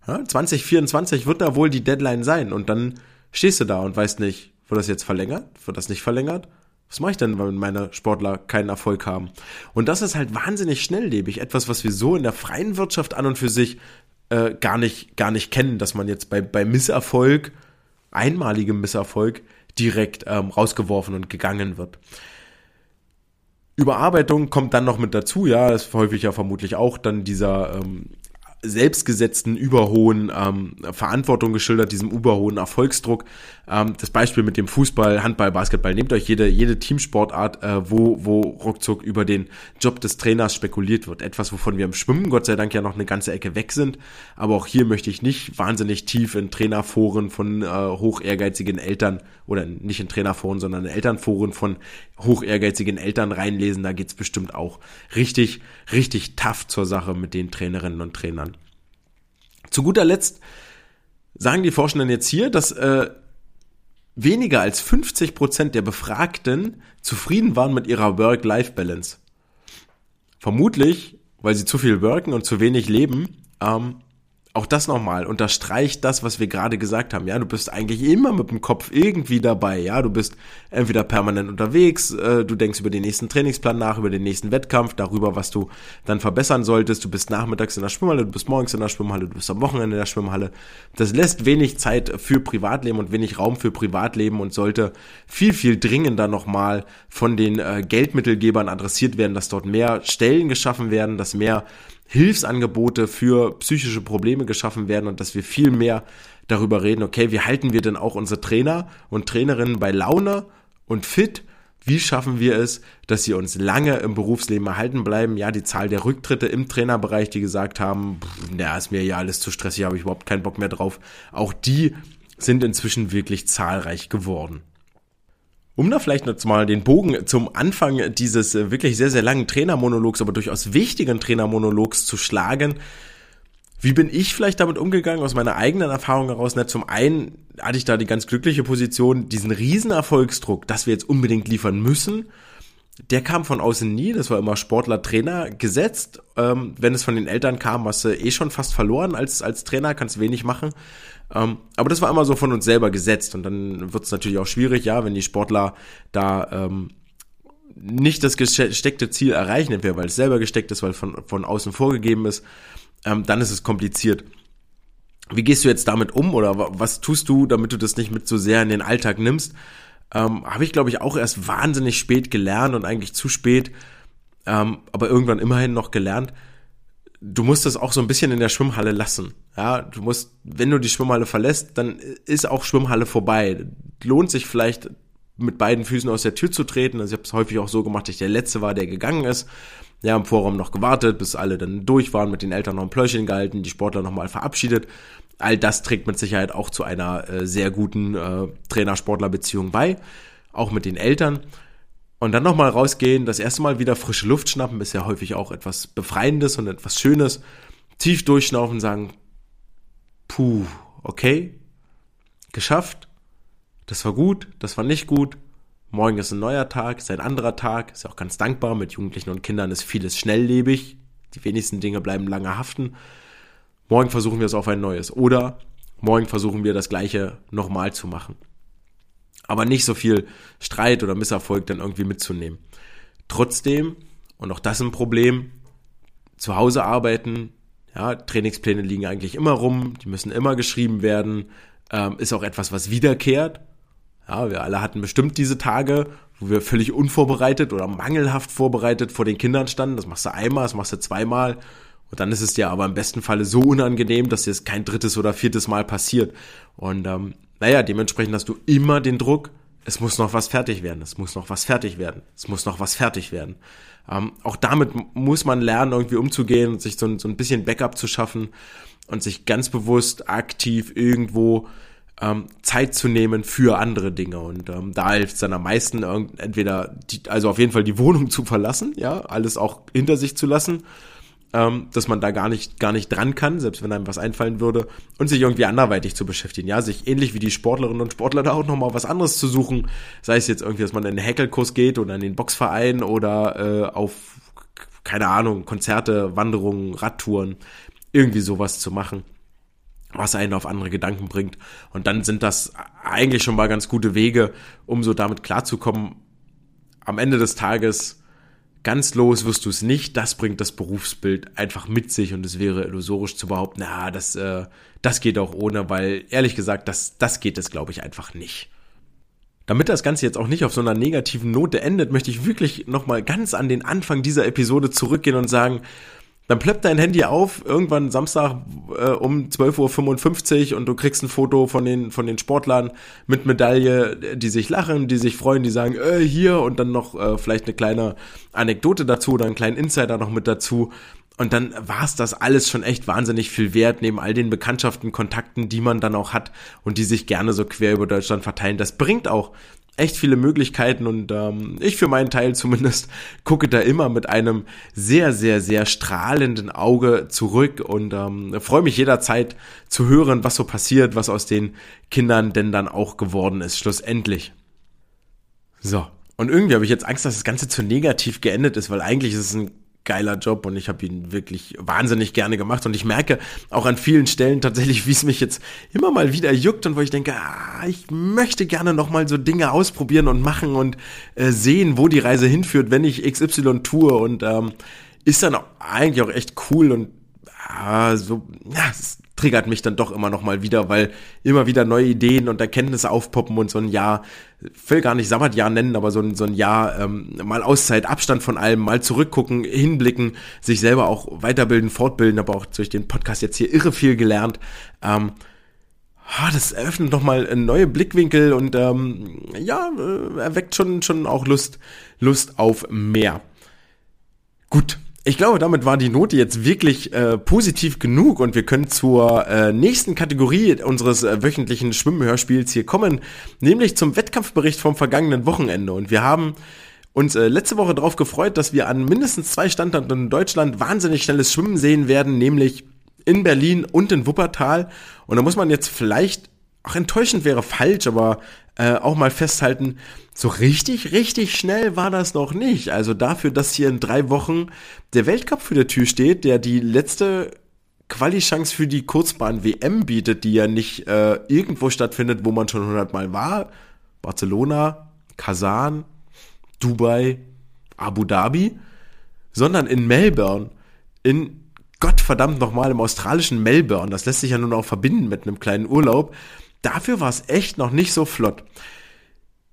Ja, 2024 wird da wohl die Deadline sein und dann stehst du da und weißt nicht, wird das jetzt verlängert? Wird das nicht verlängert? Was mache ich denn, wenn meine Sportler keinen Erfolg haben? Und das ist halt wahnsinnig schnelllebig. Etwas, was wir so in der freien Wirtschaft an und für sich äh, gar nicht, gar nicht kennen, dass man jetzt bei, bei Misserfolg, einmaligem Misserfolg, direkt ähm, rausgeworfen und gegangen wird. Überarbeitung kommt dann noch mit dazu, ja, ist häufig ja vermutlich auch dann dieser ähm, selbstgesetzten überhohen ähm, Verantwortung geschildert, diesem überhohen Erfolgsdruck. Ähm, das Beispiel mit dem Fußball, Handball, Basketball, nehmt euch jede, jede Teamsportart, äh, wo, wo ruckzuck über den Job des Trainers spekuliert wird. Etwas, wovon wir im Schwimmen Gott sei Dank ja noch eine ganze Ecke weg sind. Aber auch hier möchte ich nicht wahnsinnig tief in Trainerforen von äh, hoch ehrgeizigen Eltern oder nicht in Trainerforen, sondern in Elternforen von hoch ehrgeizigen Eltern reinlesen. Da geht's bestimmt auch richtig, richtig tough zur Sache mit den Trainerinnen und Trainern. Zu guter Letzt sagen die Forschenden jetzt hier, dass äh, weniger als 50 Prozent der Befragten zufrieden waren mit ihrer Work-Life-Balance. Vermutlich, weil sie zu viel worken und zu wenig leben, ähm, auch das nochmal unterstreicht das, was wir gerade gesagt haben. Ja, du bist eigentlich immer mit dem Kopf irgendwie dabei. Ja, du bist entweder permanent unterwegs, äh, du denkst über den nächsten Trainingsplan nach, über den nächsten Wettkampf, darüber, was du dann verbessern solltest. Du bist nachmittags in der Schwimmhalle, du bist morgens in der Schwimmhalle, du bist am Wochenende in der Schwimmhalle. Das lässt wenig Zeit für Privatleben und wenig Raum für Privatleben und sollte viel, viel dringender nochmal von den äh, Geldmittelgebern adressiert werden, dass dort mehr Stellen geschaffen werden, dass mehr Hilfsangebote für psychische Probleme geschaffen werden und dass wir viel mehr darüber reden, okay, wie halten wir denn auch unsere Trainer und Trainerinnen bei Laune und fit? Wie schaffen wir es, dass sie uns lange im Berufsleben erhalten bleiben? Ja, die Zahl der Rücktritte im Trainerbereich, die gesagt haben, na, ist mir ja alles zu stressig, habe ich überhaupt keinen Bock mehr drauf. Auch die sind inzwischen wirklich zahlreich geworden. Um da vielleicht noch mal den Bogen zum Anfang dieses äh, wirklich sehr, sehr langen Trainermonologs, aber durchaus wichtigen Trainermonologs zu schlagen, wie bin ich vielleicht damit umgegangen, aus meiner eigenen Erfahrung heraus? Na, zum einen hatte ich da die ganz glückliche Position, diesen riesen Erfolgsdruck, dass wir jetzt unbedingt liefern müssen, der kam von außen nie, das war immer Sportler, Trainer gesetzt. Ähm, wenn es von den Eltern kam, hast du eh schon fast verloren als, als Trainer, kannst wenig machen. Ähm, aber das war immer so von uns selber gesetzt und dann wird es natürlich auch schwierig, ja, wenn die Sportler da ähm, nicht das gesteckte Ziel erreichen, entweder weil es selber gesteckt ist, weil von, von außen vorgegeben ist, ähm, dann ist es kompliziert. Wie gehst du jetzt damit um oder was tust du, damit du das nicht mit so sehr in den Alltag nimmst? Ähm, Habe ich, glaube ich, auch erst wahnsinnig spät gelernt und eigentlich zu spät, ähm, aber irgendwann immerhin noch gelernt du musst das auch so ein bisschen in der Schwimmhalle lassen. Ja, du musst, wenn du die Schwimmhalle verlässt, dann ist auch Schwimmhalle vorbei. Lohnt sich vielleicht mit beiden Füßen aus der Tür zu treten. Also ich habe es häufig auch so gemacht, dass ich der Letzte war, der gegangen ist. Ja, im Vorraum noch gewartet, bis alle dann durch waren, mit den Eltern noch ein Pläuschen gehalten, die Sportler nochmal verabschiedet. All das trägt mit Sicherheit auch zu einer äh, sehr guten äh, Trainer-Sportler-Beziehung bei, auch mit den Eltern. Und dann nochmal rausgehen, das erste Mal wieder frische Luft schnappen, ist ja häufig auch etwas Befreiendes und etwas Schönes. Tief durchschnaufen, sagen, puh, okay, geschafft, das war gut, das war nicht gut, morgen ist ein neuer Tag, ist ein anderer Tag, ist auch ganz dankbar, mit Jugendlichen und Kindern ist vieles schnelllebig, die wenigsten Dinge bleiben lange haften. Morgen versuchen wir es auf ein neues. Oder morgen versuchen wir das gleiche nochmal zu machen aber nicht so viel Streit oder Misserfolg dann irgendwie mitzunehmen. Trotzdem, und auch das ein Problem, zu Hause arbeiten, ja, Trainingspläne liegen eigentlich immer rum, die müssen immer geschrieben werden, ähm, ist auch etwas, was wiederkehrt. Ja, wir alle hatten bestimmt diese Tage, wo wir völlig unvorbereitet oder mangelhaft vorbereitet vor den Kindern standen. Das machst du einmal, das machst du zweimal. Und dann ist es dir aber im besten Falle so unangenehm, dass dir es kein drittes oder viertes Mal passiert. Und ähm, naja, dementsprechend hast du immer den Druck, es muss noch was fertig werden, es muss noch was fertig werden, es muss noch was fertig werden. Ähm, auch damit muss man lernen, irgendwie umzugehen und sich so, so ein bisschen Backup zu schaffen und sich ganz bewusst aktiv irgendwo ähm, Zeit zu nehmen für andere Dinge. Und ähm, da hilft es dann am meisten, entweder, die, also auf jeden Fall die Wohnung zu verlassen, ja, alles auch hinter sich zu lassen ähm, dass man da gar nicht, gar nicht dran kann, selbst wenn einem was einfallen würde, und sich irgendwie anderweitig zu beschäftigen. Ja, sich ähnlich wie die Sportlerinnen und Sportler da auch nochmal was anderes zu suchen, sei es jetzt irgendwie, dass man in den Häkelkurs geht oder in den Boxverein oder äh, auf, keine Ahnung, Konzerte, Wanderungen, Radtouren, irgendwie sowas zu machen was einen auf andere Gedanken bringt. Und dann sind das eigentlich schon mal ganz gute Wege, um so damit klarzukommen. Am Ende des Tages Ganz los wirst du es nicht. Das bringt das Berufsbild einfach mit sich und es wäre illusorisch zu behaupten, na, das, äh, das geht auch ohne, weil ehrlich gesagt, das, das geht es, glaube ich, einfach nicht. Damit das Ganze jetzt auch nicht auf so einer negativen Note endet, möchte ich wirklich nochmal ganz an den Anfang dieser Episode zurückgehen und sagen, dann plöppt dein Handy auf, irgendwann Samstag äh, um 12.55 Uhr und du kriegst ein Foto von den, von den Sportlern mit Medaille, die sich lachen, die sich freuen, die sagen, äh, hier und dann noch äh, vielleicht eine kleine Anekdote dazu oder einen kleinen Insider noch mit dazu. Und dann war es das alles schon echt wahnsinnig viel wert, neben all den Bekanntschaften, Kontakten, die man dann auch hat und die sich gerne so quer über Deutschland verteilen. Das bringt auch echt viele Möglichkeiten und ähm, ich für meinen Teil zumindest gucke da immer mit einem sehr, sehr, sehr strahlenden Auge zurück und ähm, freue mich jederzeit zu hören, was so passiert, was aus den Kindern denn dann auch geworden ist, schlussendlich. So. Und irgendwie habe ich jetzt Angst, dass das Ganze zu negativ geendet ist, weil eigentlich ist es ein geiler Job und ich habe ihn wirklich wahnsinnig gerne gemacht. Und ich merke auch an vielen Stellen tatsächlich, wie es mich jetzt immer mal wieder juckt und wo ich denke, ah, ich möchte gerne noch mal so Dinge ausprobieren und machen und äh, sehen, wo die Reise hinführt, wenn ich XY tue. Und ähm, ist dann auch eigentlich auch echt cool und ah, so ja, es triggert mich dann doch immer noch mal wieder, weil immer wieder neue Ideen und Erkenntnisse aufpoppen und so ein Jahr, will gar nicht Sabbatjahr nennen, aber so ein, so ein Jahr ähm, mal Auszeit, Abstand von allem, mal zurückgucken, hinblicken, sich selber auch weiterbilden, fortbilden, aber auch durch den Podcast jetzt hier irre viel gelernt. Ähm, das eröffnet noch mal neue Blickwinkel und ähm, ja, äh, erweckt schon schon auch Lust Lust auf mehr. Gut, ich glaube, damit war die Note jetzt wirklich äh, positiv genug und wir können zur äh, nächsten Kategorie unseres äh, wöchentlichen Schwimmhörspiels hier kommen, nämlich zum Wettkampfbericht vom vergangenen Wochenende. Und wir haben uns äh, letzte Woche darauf gefreut, dass wir an mindestens zwei Standorten in Deutschland wahnsinnig schnelles Schwimmen sehen werden, nämlich in Berlin und in Wuppertal. Und da muss man jetzt vielleicht, auch enttäuschend wäre falsch, aber äh, auch mal festhalten, so richtig, richtig schnell war das noch nicht. Also dafür, dass hier in drei Wochen der Weltcup für der Tür steht, der die letzte Quali-Chance für die Kurzbahn-WM bietet, die ja nicht äh, irgendwo stattfindet, wo man schon hundertmal war. Barcelona, Kasan, Dubai, Abu Dhabi, sondern in Melbourne, in Gottverdammt nochmal im australischen Melbourne. Das lässt sich ja nun auch verbinden mit einem kleinen Urlaub. Dafür war es echt noch nicht so flott.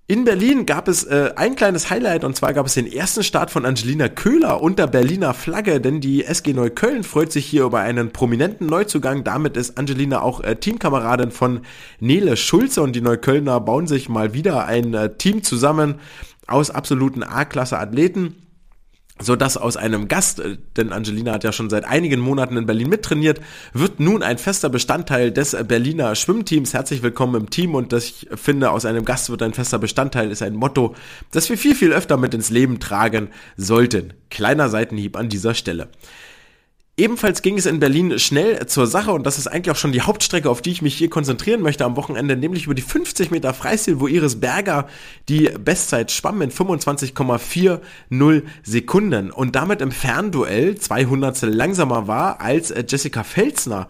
In Berlin gab es äh, ein kleines Highlight und zwar gab es den ersten Start von Angelina Köhler unter Berliner Flagge, denn die SG Neukölln freut sich hier über einen prominenten Neuzugang. Damit ist Angelina auch äh, Teamkameradin von Nele Schulze und die Neuköllner bauen sich mal wieder ein äh, Team zusammen aus absoluten A-Klasse Athleten so dass aus einem Gast, äh, denn Angelina hat ja schon seit einigen Monaten in Berlin mittrainiert, wird nun ein fester Bestandteil des Berliner Schwimmteams. Herzlich willkommen im Team und das ich finde, aus einem Gast wird ein fester Bestandteil, ist ein Motto, das wir viel, viel öfter mit ins Leben tragen sollten. Kleiner Seitenhieb an dieser Stelle. Ebenfalls ging es in Berlin schnell zur Sache und das ist eigentlich auch schon die Hauptstrecke, auf die ich mich hier konzentrieren möchte am Wochenende, nämlich über die 50 Meter Freistil, wo Iris Berger die Bestzeit schwamm in 25,40 Sekunden. Und damit im Fernduell 200 langsamer war als Jessica Felsner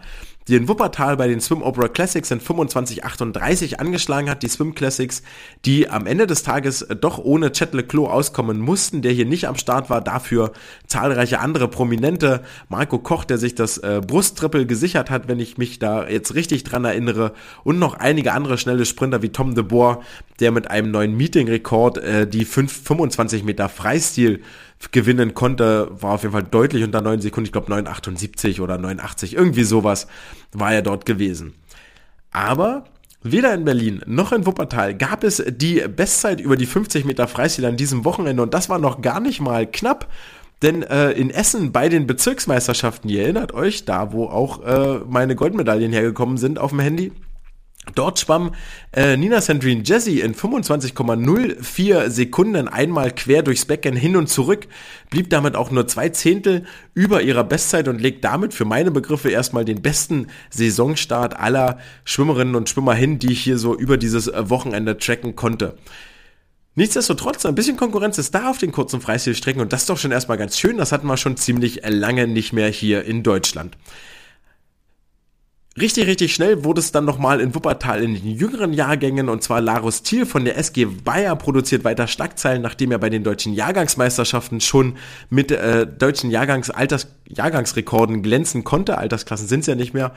die in Wuppertal bei den Swim Opera Classics in 25,38 angeschlagen hat. Die Swim Classics, die am Ende des Tages doch ohne Chet Leclos auskommen mussten, der hier nicht am Start war. Dafür zahlreiche andere Prominente. Marco Koch, der sich das äh, Brusttriple gesichert hat, wenn ich mich da jetzt richtig dran erinnere. Und noch einige andere schnelle Sprinter wie Tom de Boer, der mit einem neuen Meeting-Rekord äh, die 5, 25 Meter Freistil gewinnen konnte, war auf jeden Fall deutlich unter 9 Sekunden, ich glaube 9,78 oder 9,80, irgendwie sowas war er dort gewesen. Aber Weder in Berlin noch in Wuppertal gab es die Bestzeit über die 50 Meter Freistil an diesem Wochenende und das war noch gar nicht mal knapp. Denn äh, in Essen bei den Bezirksmeisterschaften, ihr erinnert euch, da wo auch äh, meine Goldmedaillen hergekommen sind auf dem Handy, Dort schwamm äh, Nina Sandrine Jesse in 25,04 Sekunden einmal quer durchs Becken hin und zurück, blieb damit auch nur zwei Zehntel über ihrer Bestzeit und legt damit für meine Begriffe erstmal den besten Saisonstart aller Schwimmerinnen und Schwimmer hin, die ich hier so über dieses äh, Wochenende tracken konnte. Nichtsdestotrotz, ein bisschen Konkurrenz ist da auf den kurzen Freistilstrecken und das ist doch schon erstmal ganz schön. Das hatten wir schon ziemlich lange nicht mehr hier in Deutschland. Richtig, richtig schnell wurde es dann nochmal in Wuppertal in den jüngeren Jahrgängen und zwar Larus Thiel von der SG Bayer produziert weiter Schlagzeilen, nachdem er bei den deutschen Jahrgangsmeisterschaften schon mit äh, deutschen Jahrgangs Alters Jahrgangsrekorden glänzen konnte. Altersklassen sind es ja nicht mehr.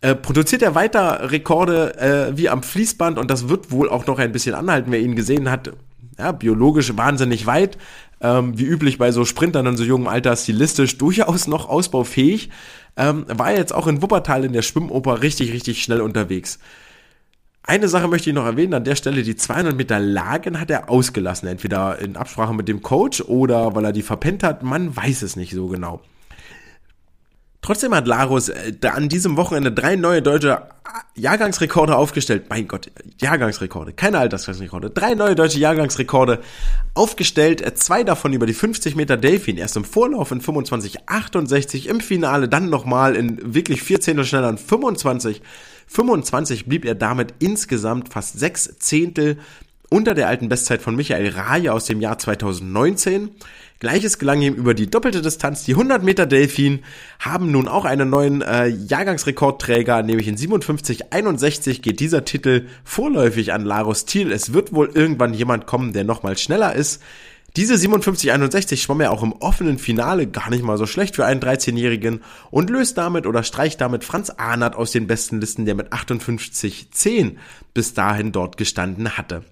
Äh, produziert er weiter Rekorde äh, wie am Fließband und das wird wohl auch noch ein bisschen anhalten, wer ihn gesehen hat. Ja, biologisch wahnsinnig weit, ähm, wie üblich bei so Sprintern in so jungem Alter stilistisch durchaus noch ausbaufähig ähm, war jetzt auch in Wuppertal in der Schwimmoper richtig, richtig schnell unterwegs. Eine Sache möchte ich noch erwähnen, an der Stelle die 200 Meter Lagen hat er ausgelassen, entweder in Absprache mit dem Coach oder weil er die verpennt hat, man weiß es nicht so genau. Trotzdem hat Larus äh, an diesem Wochenende drei neue deutsche Jahrgangsrekorde aufgestellt. Mein Gott, Jahrgangsrekorde, keine Altersrekorde. Drei neue deutsche Jahrgangsrekorde aufgestellt. Äh, zwei davon über die 50 Meter Delfin. Erst im Vorlauf in 25,68, im Finale dann nochmal in wirklich vier Zehntel schneller in 25. 25 blieb er damit insgesamt fast sechs Zehntel unter der alten Bestzeit von Michael Raje aus dem Jahr 2019. Gleiches gelang ihm über die doppelte Distanz. Die 100 Meter Delfin haben nun auch einen neuen äh, Jahrgangsrekordträger, nämlich in 57,61 geht dieser Titel vorläufig an Larus Thiel. Es wird wohl irgendwann jemand kommen, der nochmal schneller ist. Diese 57,61 schwamm er auch im offenen Finale gar nicht mal so schlecht für einen 13-Jährigen und löst damit oder streicht damit Franz Ahnert aus den besten Listen, der mit 58,10 bis dahin dort gestanden hatte.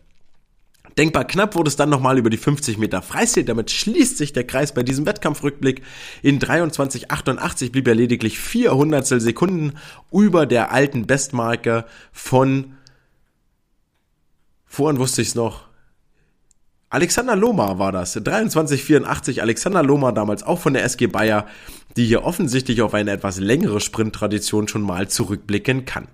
Denkbar knapp wurde es dann nochmal über die 50 Meter Freistil. Damit schließt sich der Kreis bei diesem Wettkampfrückblick. In 23,88 blieb er lediglich 400 Sekunden über der alten Bestmarke von, vorhin wusste ich es noch, Alexander Lohmar war das. 23,84. Alexander Lohmar damals auch von der SG Bayer, die hier offensichtlich auf eine etwas längere Sprinttradition schon mal zurückblicken kann.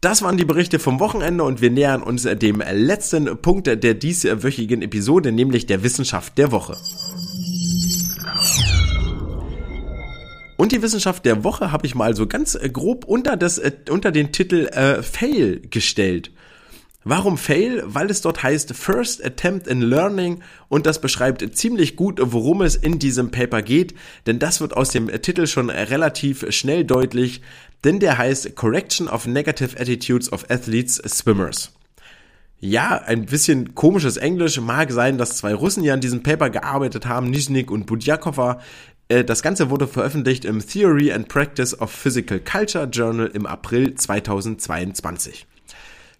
Das waren die Berichte vom Wochenende und wir nähern uns dem letzten Punkt der dieswöchigen Episode, nämlich der Wissenschaft der Woche. Und die Wissenschaft der Woche habe ich mal so ganz grob unter, das, unter den Titel äh, Fail gestellt. Warum Fail? Weil es dort heißt First Attempt in Learning und das beschreibt ziemlich gut, worum es in diesem Paper geht, denn das wird aus dem Titel schon relativ schnell deutlich, denn der heißt Correction of Negative Attitudes of Athletes Swimmers. Ja, ein bisschen komisches Englisch mag sein, dass zwei Russen ja an diesem Paper gearbeitet haben, Nizhnik und Budjakova. Äh, das Ganze wurde veröffentlicht im Theory and Practice of Physical Culture Journal im April 2022.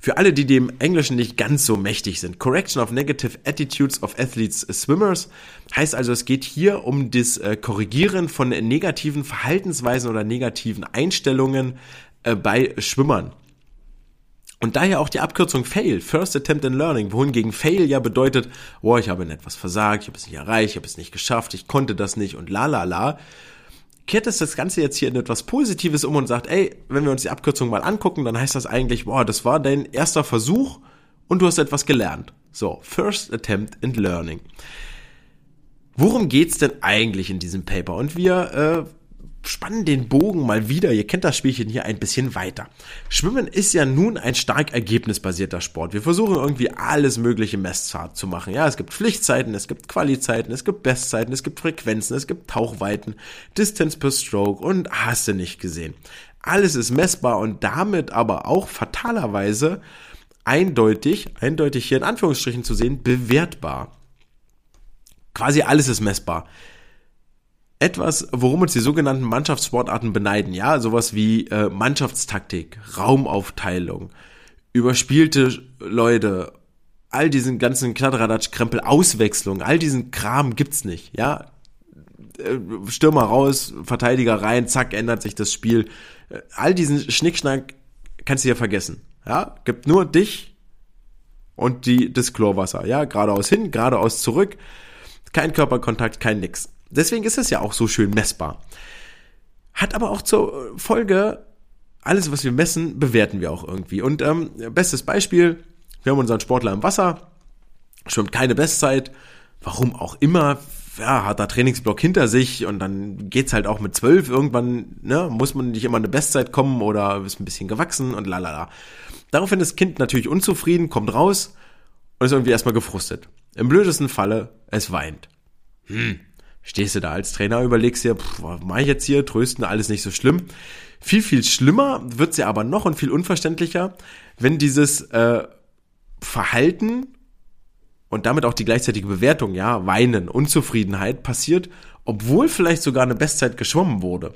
Für alle, die dem Englischen nicht ganz so mächtig sind, Correction of Negative Attitudes of Athletes Swimmers heißt also, es geht hier um das äh, Korrigieren von negativen Verhaltensweisen oder negativen Einstellungen äh, bei Schwimmern. Und daher auch die Abkürzung Fail, First Attempt in Learning, wohingegen Fail ja bedeutet, boah, ich habe in etwas versagt, ich habe es nicht erreicht, ich habe es nicht geschafft, ich konnte das nicht und la la la kehrt es das Ganze jetzt hier in etwas Positives um und sagt, ey, wenn wir uns die Abkürzung mal angucken, dann heißt das eigentlich, boah, das war dein erster Versuch und du hast etwas gelernt. So, First Attempt in Learning. Worum geht's denn eigentlich in diesem Paper? Und wir äh, spannen den Bogen mal wieder, ihr kennt das Spielchen hier ein bisschen weiter. Schwimmen ist ja nun ein stark ergebnisbasierter Sport. Wir versuchen irgendwie alles mögliche Messzart zu machen. Ja, es gibt Pflichtzeiten, es gibt Qualizeiten, es gibt Bestzeiten, es gibt Frequenzen, es gibt Tauchweiten, Distance per Stroke und hast du nicht gesehen. Alles ist messbar und damit aber auch fatalerweise eindeutig, eindeutig hier in Anführungsstrichen zu sehen, bewertbar. Quasi alles ist messbar etwas, worum uns die sogenannten Mannschaftssportarten beneiden. Ja, sowas wie äh, Mannschaftstaktik, Raumaufteilung, überspielte Leute, all diesen ganzen Kladderadatsch-Krempel, Auswechslung, all diesen Kram gibt's nicht. Ja, äh, Stürmer raus, Verteidiger rein, zack, ändert sich das Spiel. Äh, all diesen Schnickschnack kannst du ja vergessen. Ja, gibt nur dich und die, das Chlorwasser. Ja, geradeaus hin, geradeaus zurück. Kein Körperkontakt, kein nix. Deswegen ist es ja auch so schön messbar. Hat aber auch zur Folge, alles, was wir messen, bewerten wir auch irgendwie. Und ähm, bestes Beispiel, wir haben unseren Sportler im Wasser, schwimmt keine Bestzeit, warum auch immer, ja, hat da Trainingsblock hinter sich und dann geht's halt auch mit zwölf irgendwann, ne, muss man nicht immer eine Bestzeit kommen oder ist ein bisschen gewachsen und lalala. Daraufhin ist das Kind natürlich unzufrieden, kommt raus und ist irgendwie erstmal gefrustet. Im blödesten Falle, es weint. Hm, stehst du da als Trainer, überlegst dir, pff, was mach ich jetzt hier, trösten, alles nicht so schlimm. Viel, viel schlimmer wird's ja aber noch und viel unverständlicher, wenn dieses äh, Verhalten und damit auch die gleichzeitige Bewertung, ja, Weinen, Unzufriedenheit passiert, obwohl vielleicht sogar eine Bestzeit geschwommen wurde.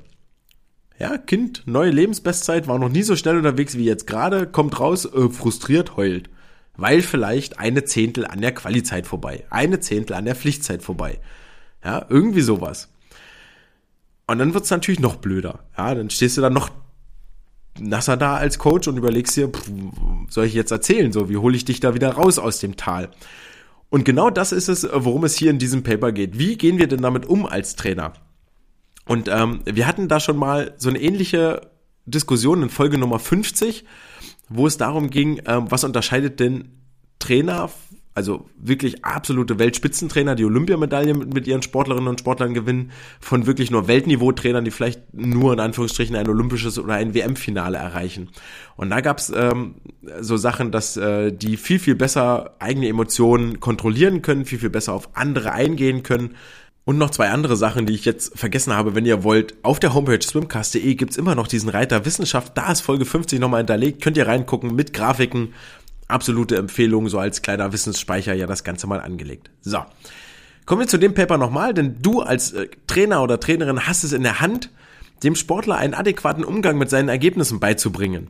Ja, Kind, neue Lebensbestzeit, war noch nie so schnell unterwegs wie jetzt gerade, kommt raus, äh, frustriert, heult. Weil vielleicht eine Zehntel an der Qualizeit vorbei, eine Zehntel an der Pflichtzeit vorbei. Ja, irgendwie sowas. Und dann wird's natürlich noch blöder. Ja, dann stehst du da noch nasser da als Coach und überlegst dir, pff, soll ich jetzt erzählen? So, wie hole ich dich da wieder raus aus dem Tal? Und genau das ist es, worum es hier in diesem Paper geht. Wie gehen wir denn damit um als Trainer? Und ähm, wir hatten da schon mal so eine ähnliche Diskussion in Folge Nummer 50, wo es darum ging, ähm, was unterscheidet denn Trainer also wirklich absolute Weltspitzentrainer, die Olympiamedaille mit, mit ihren Sportlerinnen und Sportlern gewinnen, von wirklich nur Weltniveau-Trainern, die vielleicht nur in Anführungsstrichen ein olympisches oder ein WM-Finale erreichen. Und da gab's ähm, so Sachen, dass äh, die viel, viel besser eigene Emotionen kontrollieren können, viel, viel besser auf andere eingehen können. Und noch zwei andere Sachen, die ich jetzt vergessen habe, wenn ihr wollt. Auf der Homepage swimcast.de gibt's immer noch diesen Reiter Wissenschaft. Da ist Folge 50 nochmal hinterlegt. Könnt ihr reingucken mit Grafiken absolute Empfehlung, so als kleiner Wissensspeicher ja das Ganze mal angelegt. So. Kommen wir zu dem Paper nochmal, denn du als äh, Trainer oder Trainerin hast es in der Hand, dem Sportler einen adäquaten Umgang mit seinen Ergebnissen beizubringen.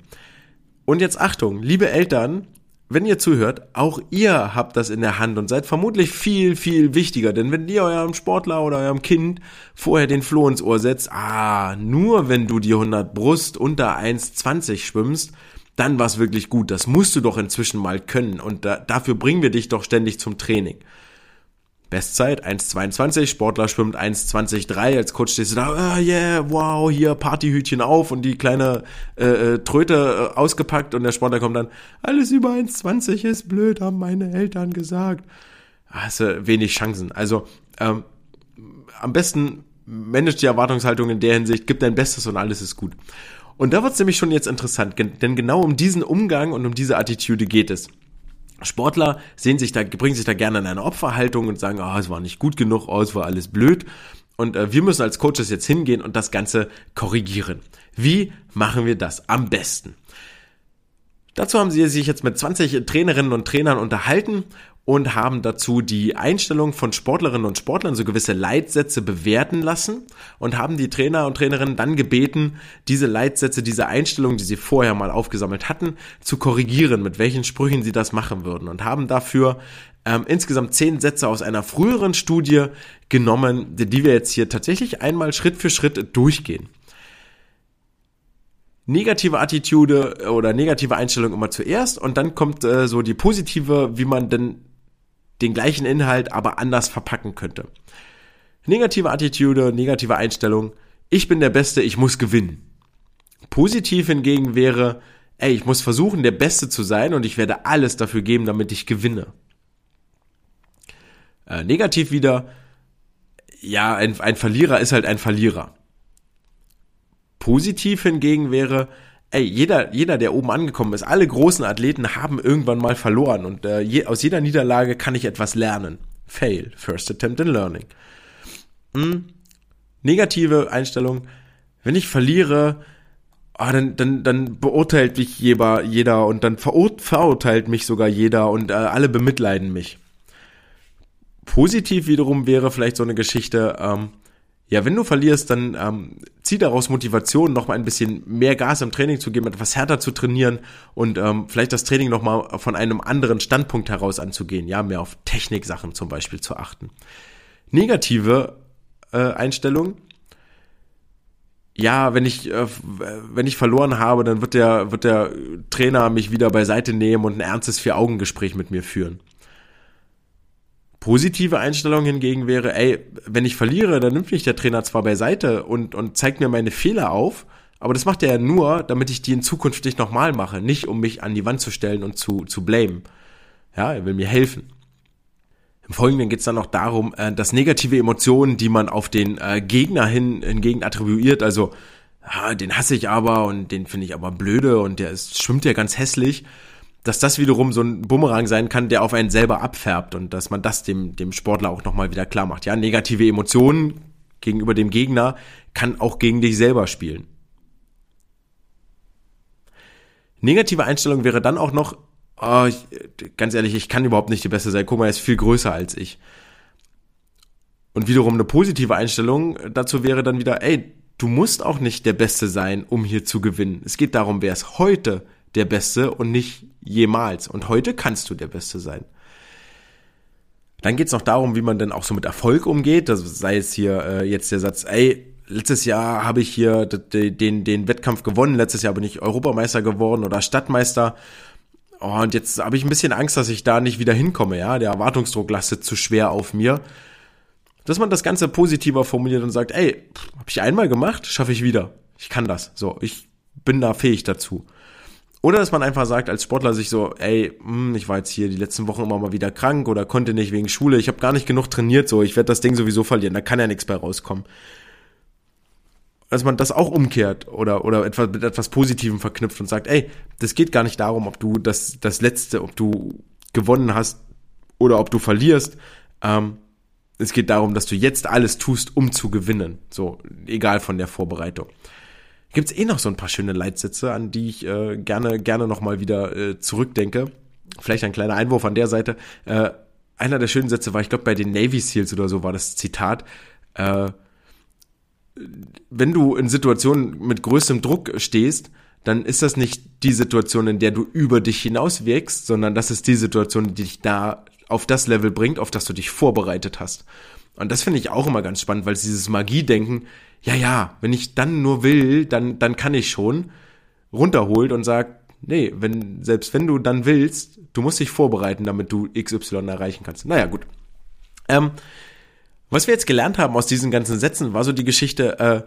Und jetzt Achtung, liebe Eltern, wenn ihr zuhört, auch ihr habt das in der Hand und seid vermutlich viel, viel wichtiger. Denn wenn ihr eurem Sportler oder eurem Kind vorher den Floh ins Ohr setzt, ah, nur wenn du die 100 Brust unter 1,20 schwimmst, dann war es wirklich gut. Das musst du doch inzwischen mal können und da, dafür bringen wir dich doch ständig zum Training. Bestzeit 1,22, Sportler schwimmt 1,23, als Coach stehst du da, ah, yeah, wow, hier Partyhütchen auf und die kleine äh, äh Tröte äh, ausgepackt und der Sportler kommt dann, alles über 1,20 ist blöd, haben meine Eltern gesagt. Hast du wenig Chancen. Also ähm, am besten manage die Erwartungshaltung in der Hinsicht, gib dein Bestes und alles ist gut. Und da wird's nämlich schon jetzt interessant, denn genau um diesen Umgang und um diese Attitüde geht es. Sportler sehen sich da, bringen sich da gerne in eine Opferhaltung und sagen, oh, es war nicht gut genug, oh, es war alles blöd. Und äh, wir müssen als Coaches jetzt hingehen und das Ganze korrigieren. Wie machen wir das am besten? Dazu haben sie sich jetzt mit 20 Trainerinnen und Trainern unterhalten und haben dazu die Einstellung von Sportlerinnen und Sportlern, so gewisse Leitsätze bewerten lassen und haben die Trainer und Trainerinnen dann gebeten, diese Leitsätze, diese Einstellung, die sie vorher mal aufgesammelt hatten, zu korrigieren, mit welchen Sprüchen sie das machen würden. Und haben dafür ähm, insgesamt zehn Sätze aus einer früheren Studie genommen, die wir jetzt hier tatsächlich einmal Schritt für Schritt durchgehen. Negative Attitude oder negative Einstellung immer zuerst und dann kommt äh, so die positive, wie man denn den gleichen Inhalt aber anders verpacken könnte. Negative Attitude, negative Einstellung, ich bin der Beste, ich muss gewinnen. Positiv hingegen wäre, ey, ich muss versuchen, der Beste zu sein und ich werde alles dafür geben, damit ich gewinne. Äh, negativ wieder, ja, ein, ein Verlierer ist halt ein Verlierer. Positiv hingegen wäre, ey, jeder, jeder, der oben angekommen ist, alle großen Athleten haben irgendwann mal verloren und äh, je, aus jeder Niederlage kann ich etwas lernen. Fail, first attempt in learning. Hm. Negative Einstellung, wenn ich verliere, oh, dann, dann, dann beurteilt mich jeder, jeder und dann verurteilt mich sogar jeder und äh, alle bemitleiden mich. Positiv wiederum wäre vielleicht so eine Geschichte, ähm, ja, wenn du verlierst, dann ähm, zieh daraus Motivation, noch mal ein bisschen mehr Gas im Training zu geben, etwas härter zu trainieren und ähm, vielleicht das Training noch mal von einem anderen Standpunkt heraus anzugehen, ja, mehr auf Techniksachen zum Beispiel zu achten. Negative äh, Einstellung, ja, wenn ich äh, wenn ich verloren habe, dann wird der wird der Trainer mich wieder beiseite nehmen und ein ernstes Vier-Augen-Gespräch mit mir führen. Positive Einstellung hingegen wäre, ey, wenn ich verliere, dann nimmt mich der Trainer zwar beiseite und, und zeigt mir meine Fehler auf, Aber das macht er ja nur, damit ich die in Zukunft nicht nochmal mache, nicht um mich an die Wand zu stellen und zu, zu blamen. Ja, er will mir helfen. Im Folgenden geht es dann noch darum, äh, dass negative Emotionen, die man auf den äh, Gegner hin hingegen attribuiert, also ja, den hasse ich aber und den finde ich aber blöde und der ist, schwimmt ja ganz hässlich, dass das wiederum so ein Bumerang sein kann, der auf einen selber abfärbt und dass man das dem, dem Sportler auch nochmal wieder klar macht. Ja, negative Emotionen gegenüber dem Gegner kann auch gegen dich selber spielen. Negative Einstellung wäre dann auch noch, oh, ich, ganz ehrlich, ich kann überhaupt nicht die Beste sein. Guck mal, er ist viel größer als ich. Und wiederum eine positive Einstellung dazu wäre dann wieder, ey, du musst auch nicht der Beste sein, um hier zu gewinnen. Es geht darum, wer ist heute der Beste und nicht jemals. Und heute kannst du der Beste sein. Dann geht's noch darum, wie man denn auch so mit Erfolg umgeht. Das sei es hier äh, jetzt der Satz, ey, letztes Jahr habe ich hier den, den Wettkampf gewonnen, letztes Jahr bin ich Europameister geworden oder Stadtmeister. Oh, und jetzt habe ich ein bisschen Angst, dass ich da nicht wieder hinkomme, ja. Der Erwartungsdruck lastet zu schwer auf mir. Dass man das Ganze positiver formuliert und sagt, ey, habe ich einmal gemacht, schaffe ich wieder. Ich kann das. So, ich bin da fähig dazu. Oder dass man einfach sagt als Sportler sich so, ey, hm, ich war jetzt hier die letzten Wochen immer mal wieder krank oder konnte nicht wegen Schule, ich habe gar nicht genug trainiert, so, ich werde das Ding sowieso verlieren, da kann ja nichts bei rauskommen. Dass man das auch umkehrt oder, oder etwas, mit etwas Positivem verknüpft und sagt, ey, das geht gar nicht darum, ob du das, das Letzte, ob du gewonnen hast oder ob du verlierst. Ähm, es geht darum, dass du jetzt alles tust, um zu gewinnen. So, egal von der Vorbereitung gibt's eh noch so ein paar schöne Leitsätze, an die ich äh, gerne, gerne nochmal wieder äh, zurückdenke. Vielleicht ein kleiner Einwurf an der Seite. Äh, einer der schönen Sätze war, ich glaube, bei den Navy Seals oder so war das Zitat, äh, wenn du in Situationen mit größtem Druck stehst, dann ist das nicht die Situation, in der du über dich hinaus wirkst, sondern das ist die Situation, die dich da auf das Level bringt, auf das du dich vorbereitet hast. Und das finde ich auch immer ganz spannend, weil dieses Magie-Denken, ja, ja, wenn ich dann nur will, dann, dann kann ich schon, runterholt und sagt, nee, wenn, selbst wenn du dann willst, du musst dich vorbereiten, damit du XY erreichen kannst. Naja, gut. Ähm, was wir jetzt gelernt haben aus diesen ganzen Sätzen, war so die Geschichte, äh,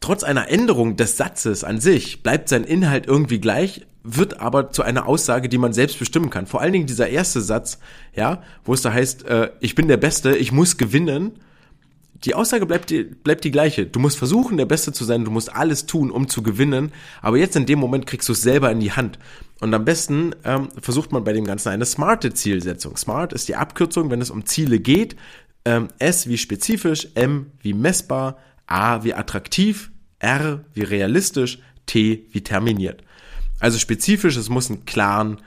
trotz einer Änderung des Satzes an sich bleibt sein Inhalt irgendwie gleich, wird aber zu einer Aussage, die man selbst bestimmen kann. Vor allen Dingen dieser erste Satz, ja, wo es da heißt, äh, ich bin der Beste, ich muss gewinnen. Die Aussage bleibt die, bleibt die gleiche. Du musst versuchen, der Beste zu sein, du musst alles tun, um zu gewinnen, aber jetzt in dem Moment kriegst du es selber in die Hand. Und am besten ähm, versucht man bei dem Ganzen eine smarte Zielsetzung. Smart ist die Abkürzung, wenn es um Ziele geht. Ähm, S wie spezifisch, M wie messbar, A wie attraktiv, R wie realistisch, T wie terminiert. Also spezifisch, es muss einen klaren,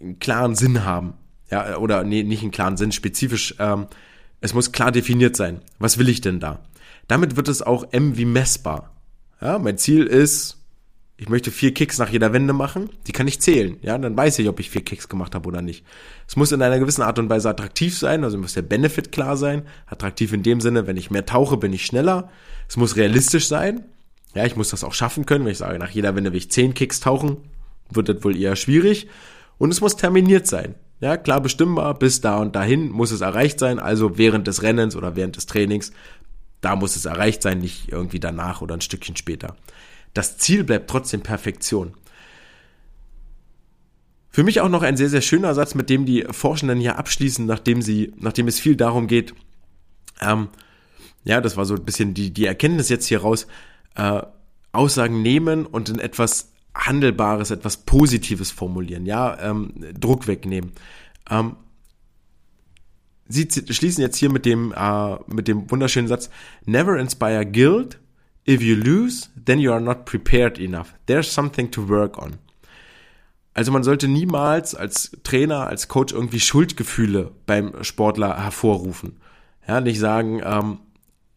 einen klaren Sinn haben. Ja, oder nee, nicht einen klaren Sinn, spezifisch, ähm, es muss klar definiert sein. Was will ich denn da? Damit wird es auch M wie messbar. Ja, mein Ziel ist, ich möchte vier Kicks nach jeder Wende machen, die kann ich zählen. Ja, dann weiß ich, ob ich vier Kicks gemacht habe oder nicht. Es muss in einer gewissen Art und Weise attraktiv sein, also muss der Benefit klar sein. Attraktiv in dem Sinne, wenn ich mehr tauche, bin ich schneller. Es muss realistisch sein. Ja, ich muss das auch schaffen können. Wenn ich sage, nach jeder Wende will ich zehn Kicks tauchen, wird das wohl eher schwierig. Und es muss terminiert sein. Ja, klar bestimmbar, bis da und dahin muss es erreicht sein, also während des Rennens oder während des Trainings. Da muss es erreicht sein, nicht irgendwie danach oder ein Stückchen später. Das Ziel bleibt trotzdem Perfektion. Für mich auch noch ein sehr, sehr schöner Satz, mit dem die Forschenden hier abschließen, nachdem sie, nachdem es viel darum geht, ähm, ja, das war so ein bisschen die, die Erkenntnis jetzt hier raus, äh, Aussagen nehmen und in etwas Handelbares, etwas Positives formulieren, ja, ähm, Druck wegnehmen. Ähm, Sie schließen jetzt hier mit dem, äh, mit dem wunderschönen Satz, never inspire guilt. If you lose, then you are not prepared enough. There's something to work on. Also man sollte niemals als Trainer, als Coach irgendwie Schuldgefühle beim Sportler hervorrufen. Ja, nicht sagen, ähm,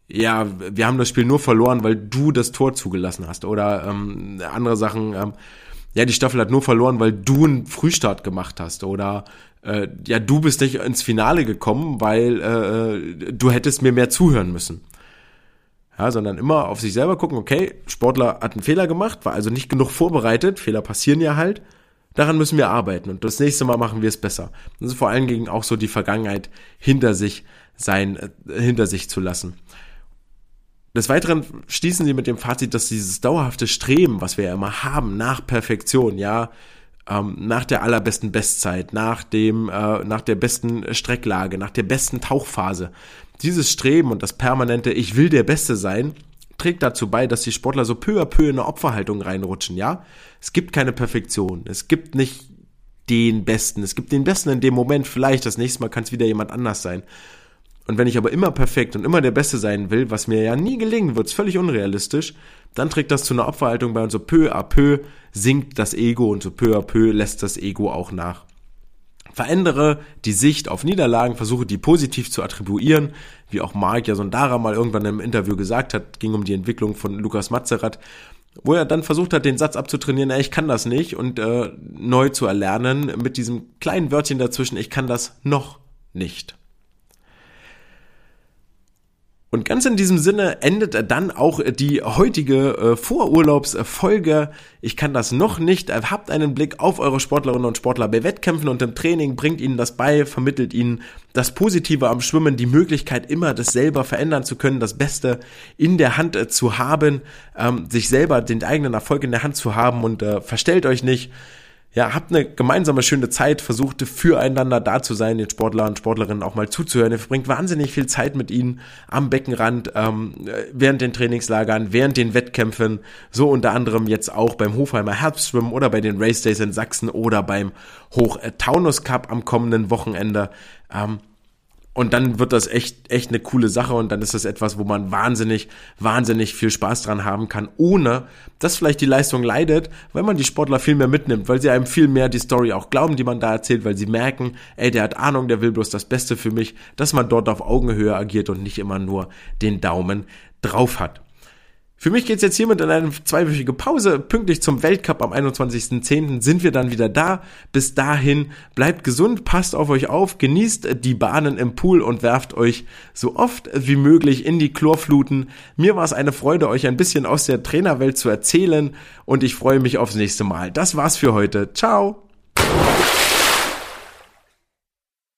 ja, wir haben das Spiel nur verloren, weil du das Tor zugelassen hast. Oder ähm, andere Sachen, ähm, ja, die Staffel hat nur verloren, weil du einen Frühstart gemacht hast. Oder äh, ja, du bist nicht ins Finale gekommen, weil äh, du hättest mir mehr zuhören müssen. Ja, sondern immer auf sich selber gucken, okay, Sportler hat einen Fehler gemacht, war also nicht genug vorbereitet, Fehler passieren ja halt. Daran müssen wir arbeiten und das nächste Mal machen wir es besser. Das ist vor allen Dingen auch so die Vergangenheit hinter sich sein, äh, hinter sich zu lassen. Des Weiteren schließen sie mit dem Fazit, dass dieses dauerhafte Streben, was wir ja immer haben, nach Perfektion, ja, ähm, nach der allerbesten Bestzeit, nach dem, äh, nach der besten Strecklage, nach der besten Tauchphase, dieses Streben und das permanente Ich will der Beste sein, trägt dazu bei, dass die Sportler so peu à peu in eine Opferhaltung reinrutschen, ja. Es gibt keine Perfektion. Es gibt nicht den Besten. Es gibt den Besten in dem Moment, vielleicht das nächste Mal kann es wieder jemand anders sein. Und wenn ich aber immer perfekt und immer der Beste sein will, was mir ja nie gelingen wird, ist völlig unrealistisch, dann trägt das zu einer Opferhaltung bei und so peu à peu sinkt das Ego und so peu à peu lässt das Ego auch nach. Verändere die Sicht auf Niederlagen, versuche die positiv zu attribuieren, wie auch Mark Jasondara mal irgendwann im Interview gesagt hat, ging um die Entwicklung von Lukas Mazerat, wo er dann versucht hat, den Satz abzutrainieren, ich kann das nicht und äh, neu zu erlernen mit diesem kleinen Wörtchen dazwischen, ich kann das noch nicht. Und ganz in diesem Sinne endet dann auch die heutige äh, Vorurlaubsfolge. Ich kann das noch nicht. Habt einen Blick auf eure Sportlerinnen und Sportler bei Wettkämpfen und im Training, bringt ihnen das bei, vermittelt ihnen das Positive am Schwimmen, die Möglichkeit immer das selber verändern zu können, das Beste in der Hand äh, zu haben, ähm, sich selber den eigenen Erfolg in der Hand zu haben und äh, verstellt euch nicht ja, habt eine gemeinsame schöne Zeit, versucht füreinander da zu sein, den Sportler und Sportlerinnen auch mal zuzuhören. Ihr verbringt wahnsinnig viel Zeit mit ihnen am Beckenrand, ähm, während den Trainingslagern, während den Wettkämpfen, so unter anderem jetzt auch beim Hofheimer Herbstschwimmen oder bei den Race Days in Sachsen oder beim Hoch-Taunus Cup am kommenden Wochenende. Ähm, und dann wird das echt, echt eine coole Sache und dann ist das etwas, wo man wahnsinnig, wahnsinnig viel Spaß dran haben kann, ohne dass vielleicht die Leistung leidet, weil man die Sportler viel mehr mitnimmt, weil sie einem viel mehr die Story auch glauben, die man da erzählt, weil sie merken, ey, der hat Ahnung, der will bloß das Beste für mich, dass man dort auf Augenhöhe agiert und nicht immer nur den Daumen drauf hat. Für mich geht's jetzt hiermit in eine zweiwöchige Pause. Pünktlich zum Weltcup am 21.10. sind wir dann wieder da. Bis dahin bleibt gesund, passt auf euch auf, genießt die Bahnen im Pool und werft euch so oft wie möglich in die Chlorfluten. Mir war es eine Freude, euch ein bisschen aus der Trainerwelt zu erzählen und ich freue mich aufs nächste Mal. Das war's für heute. Ciao!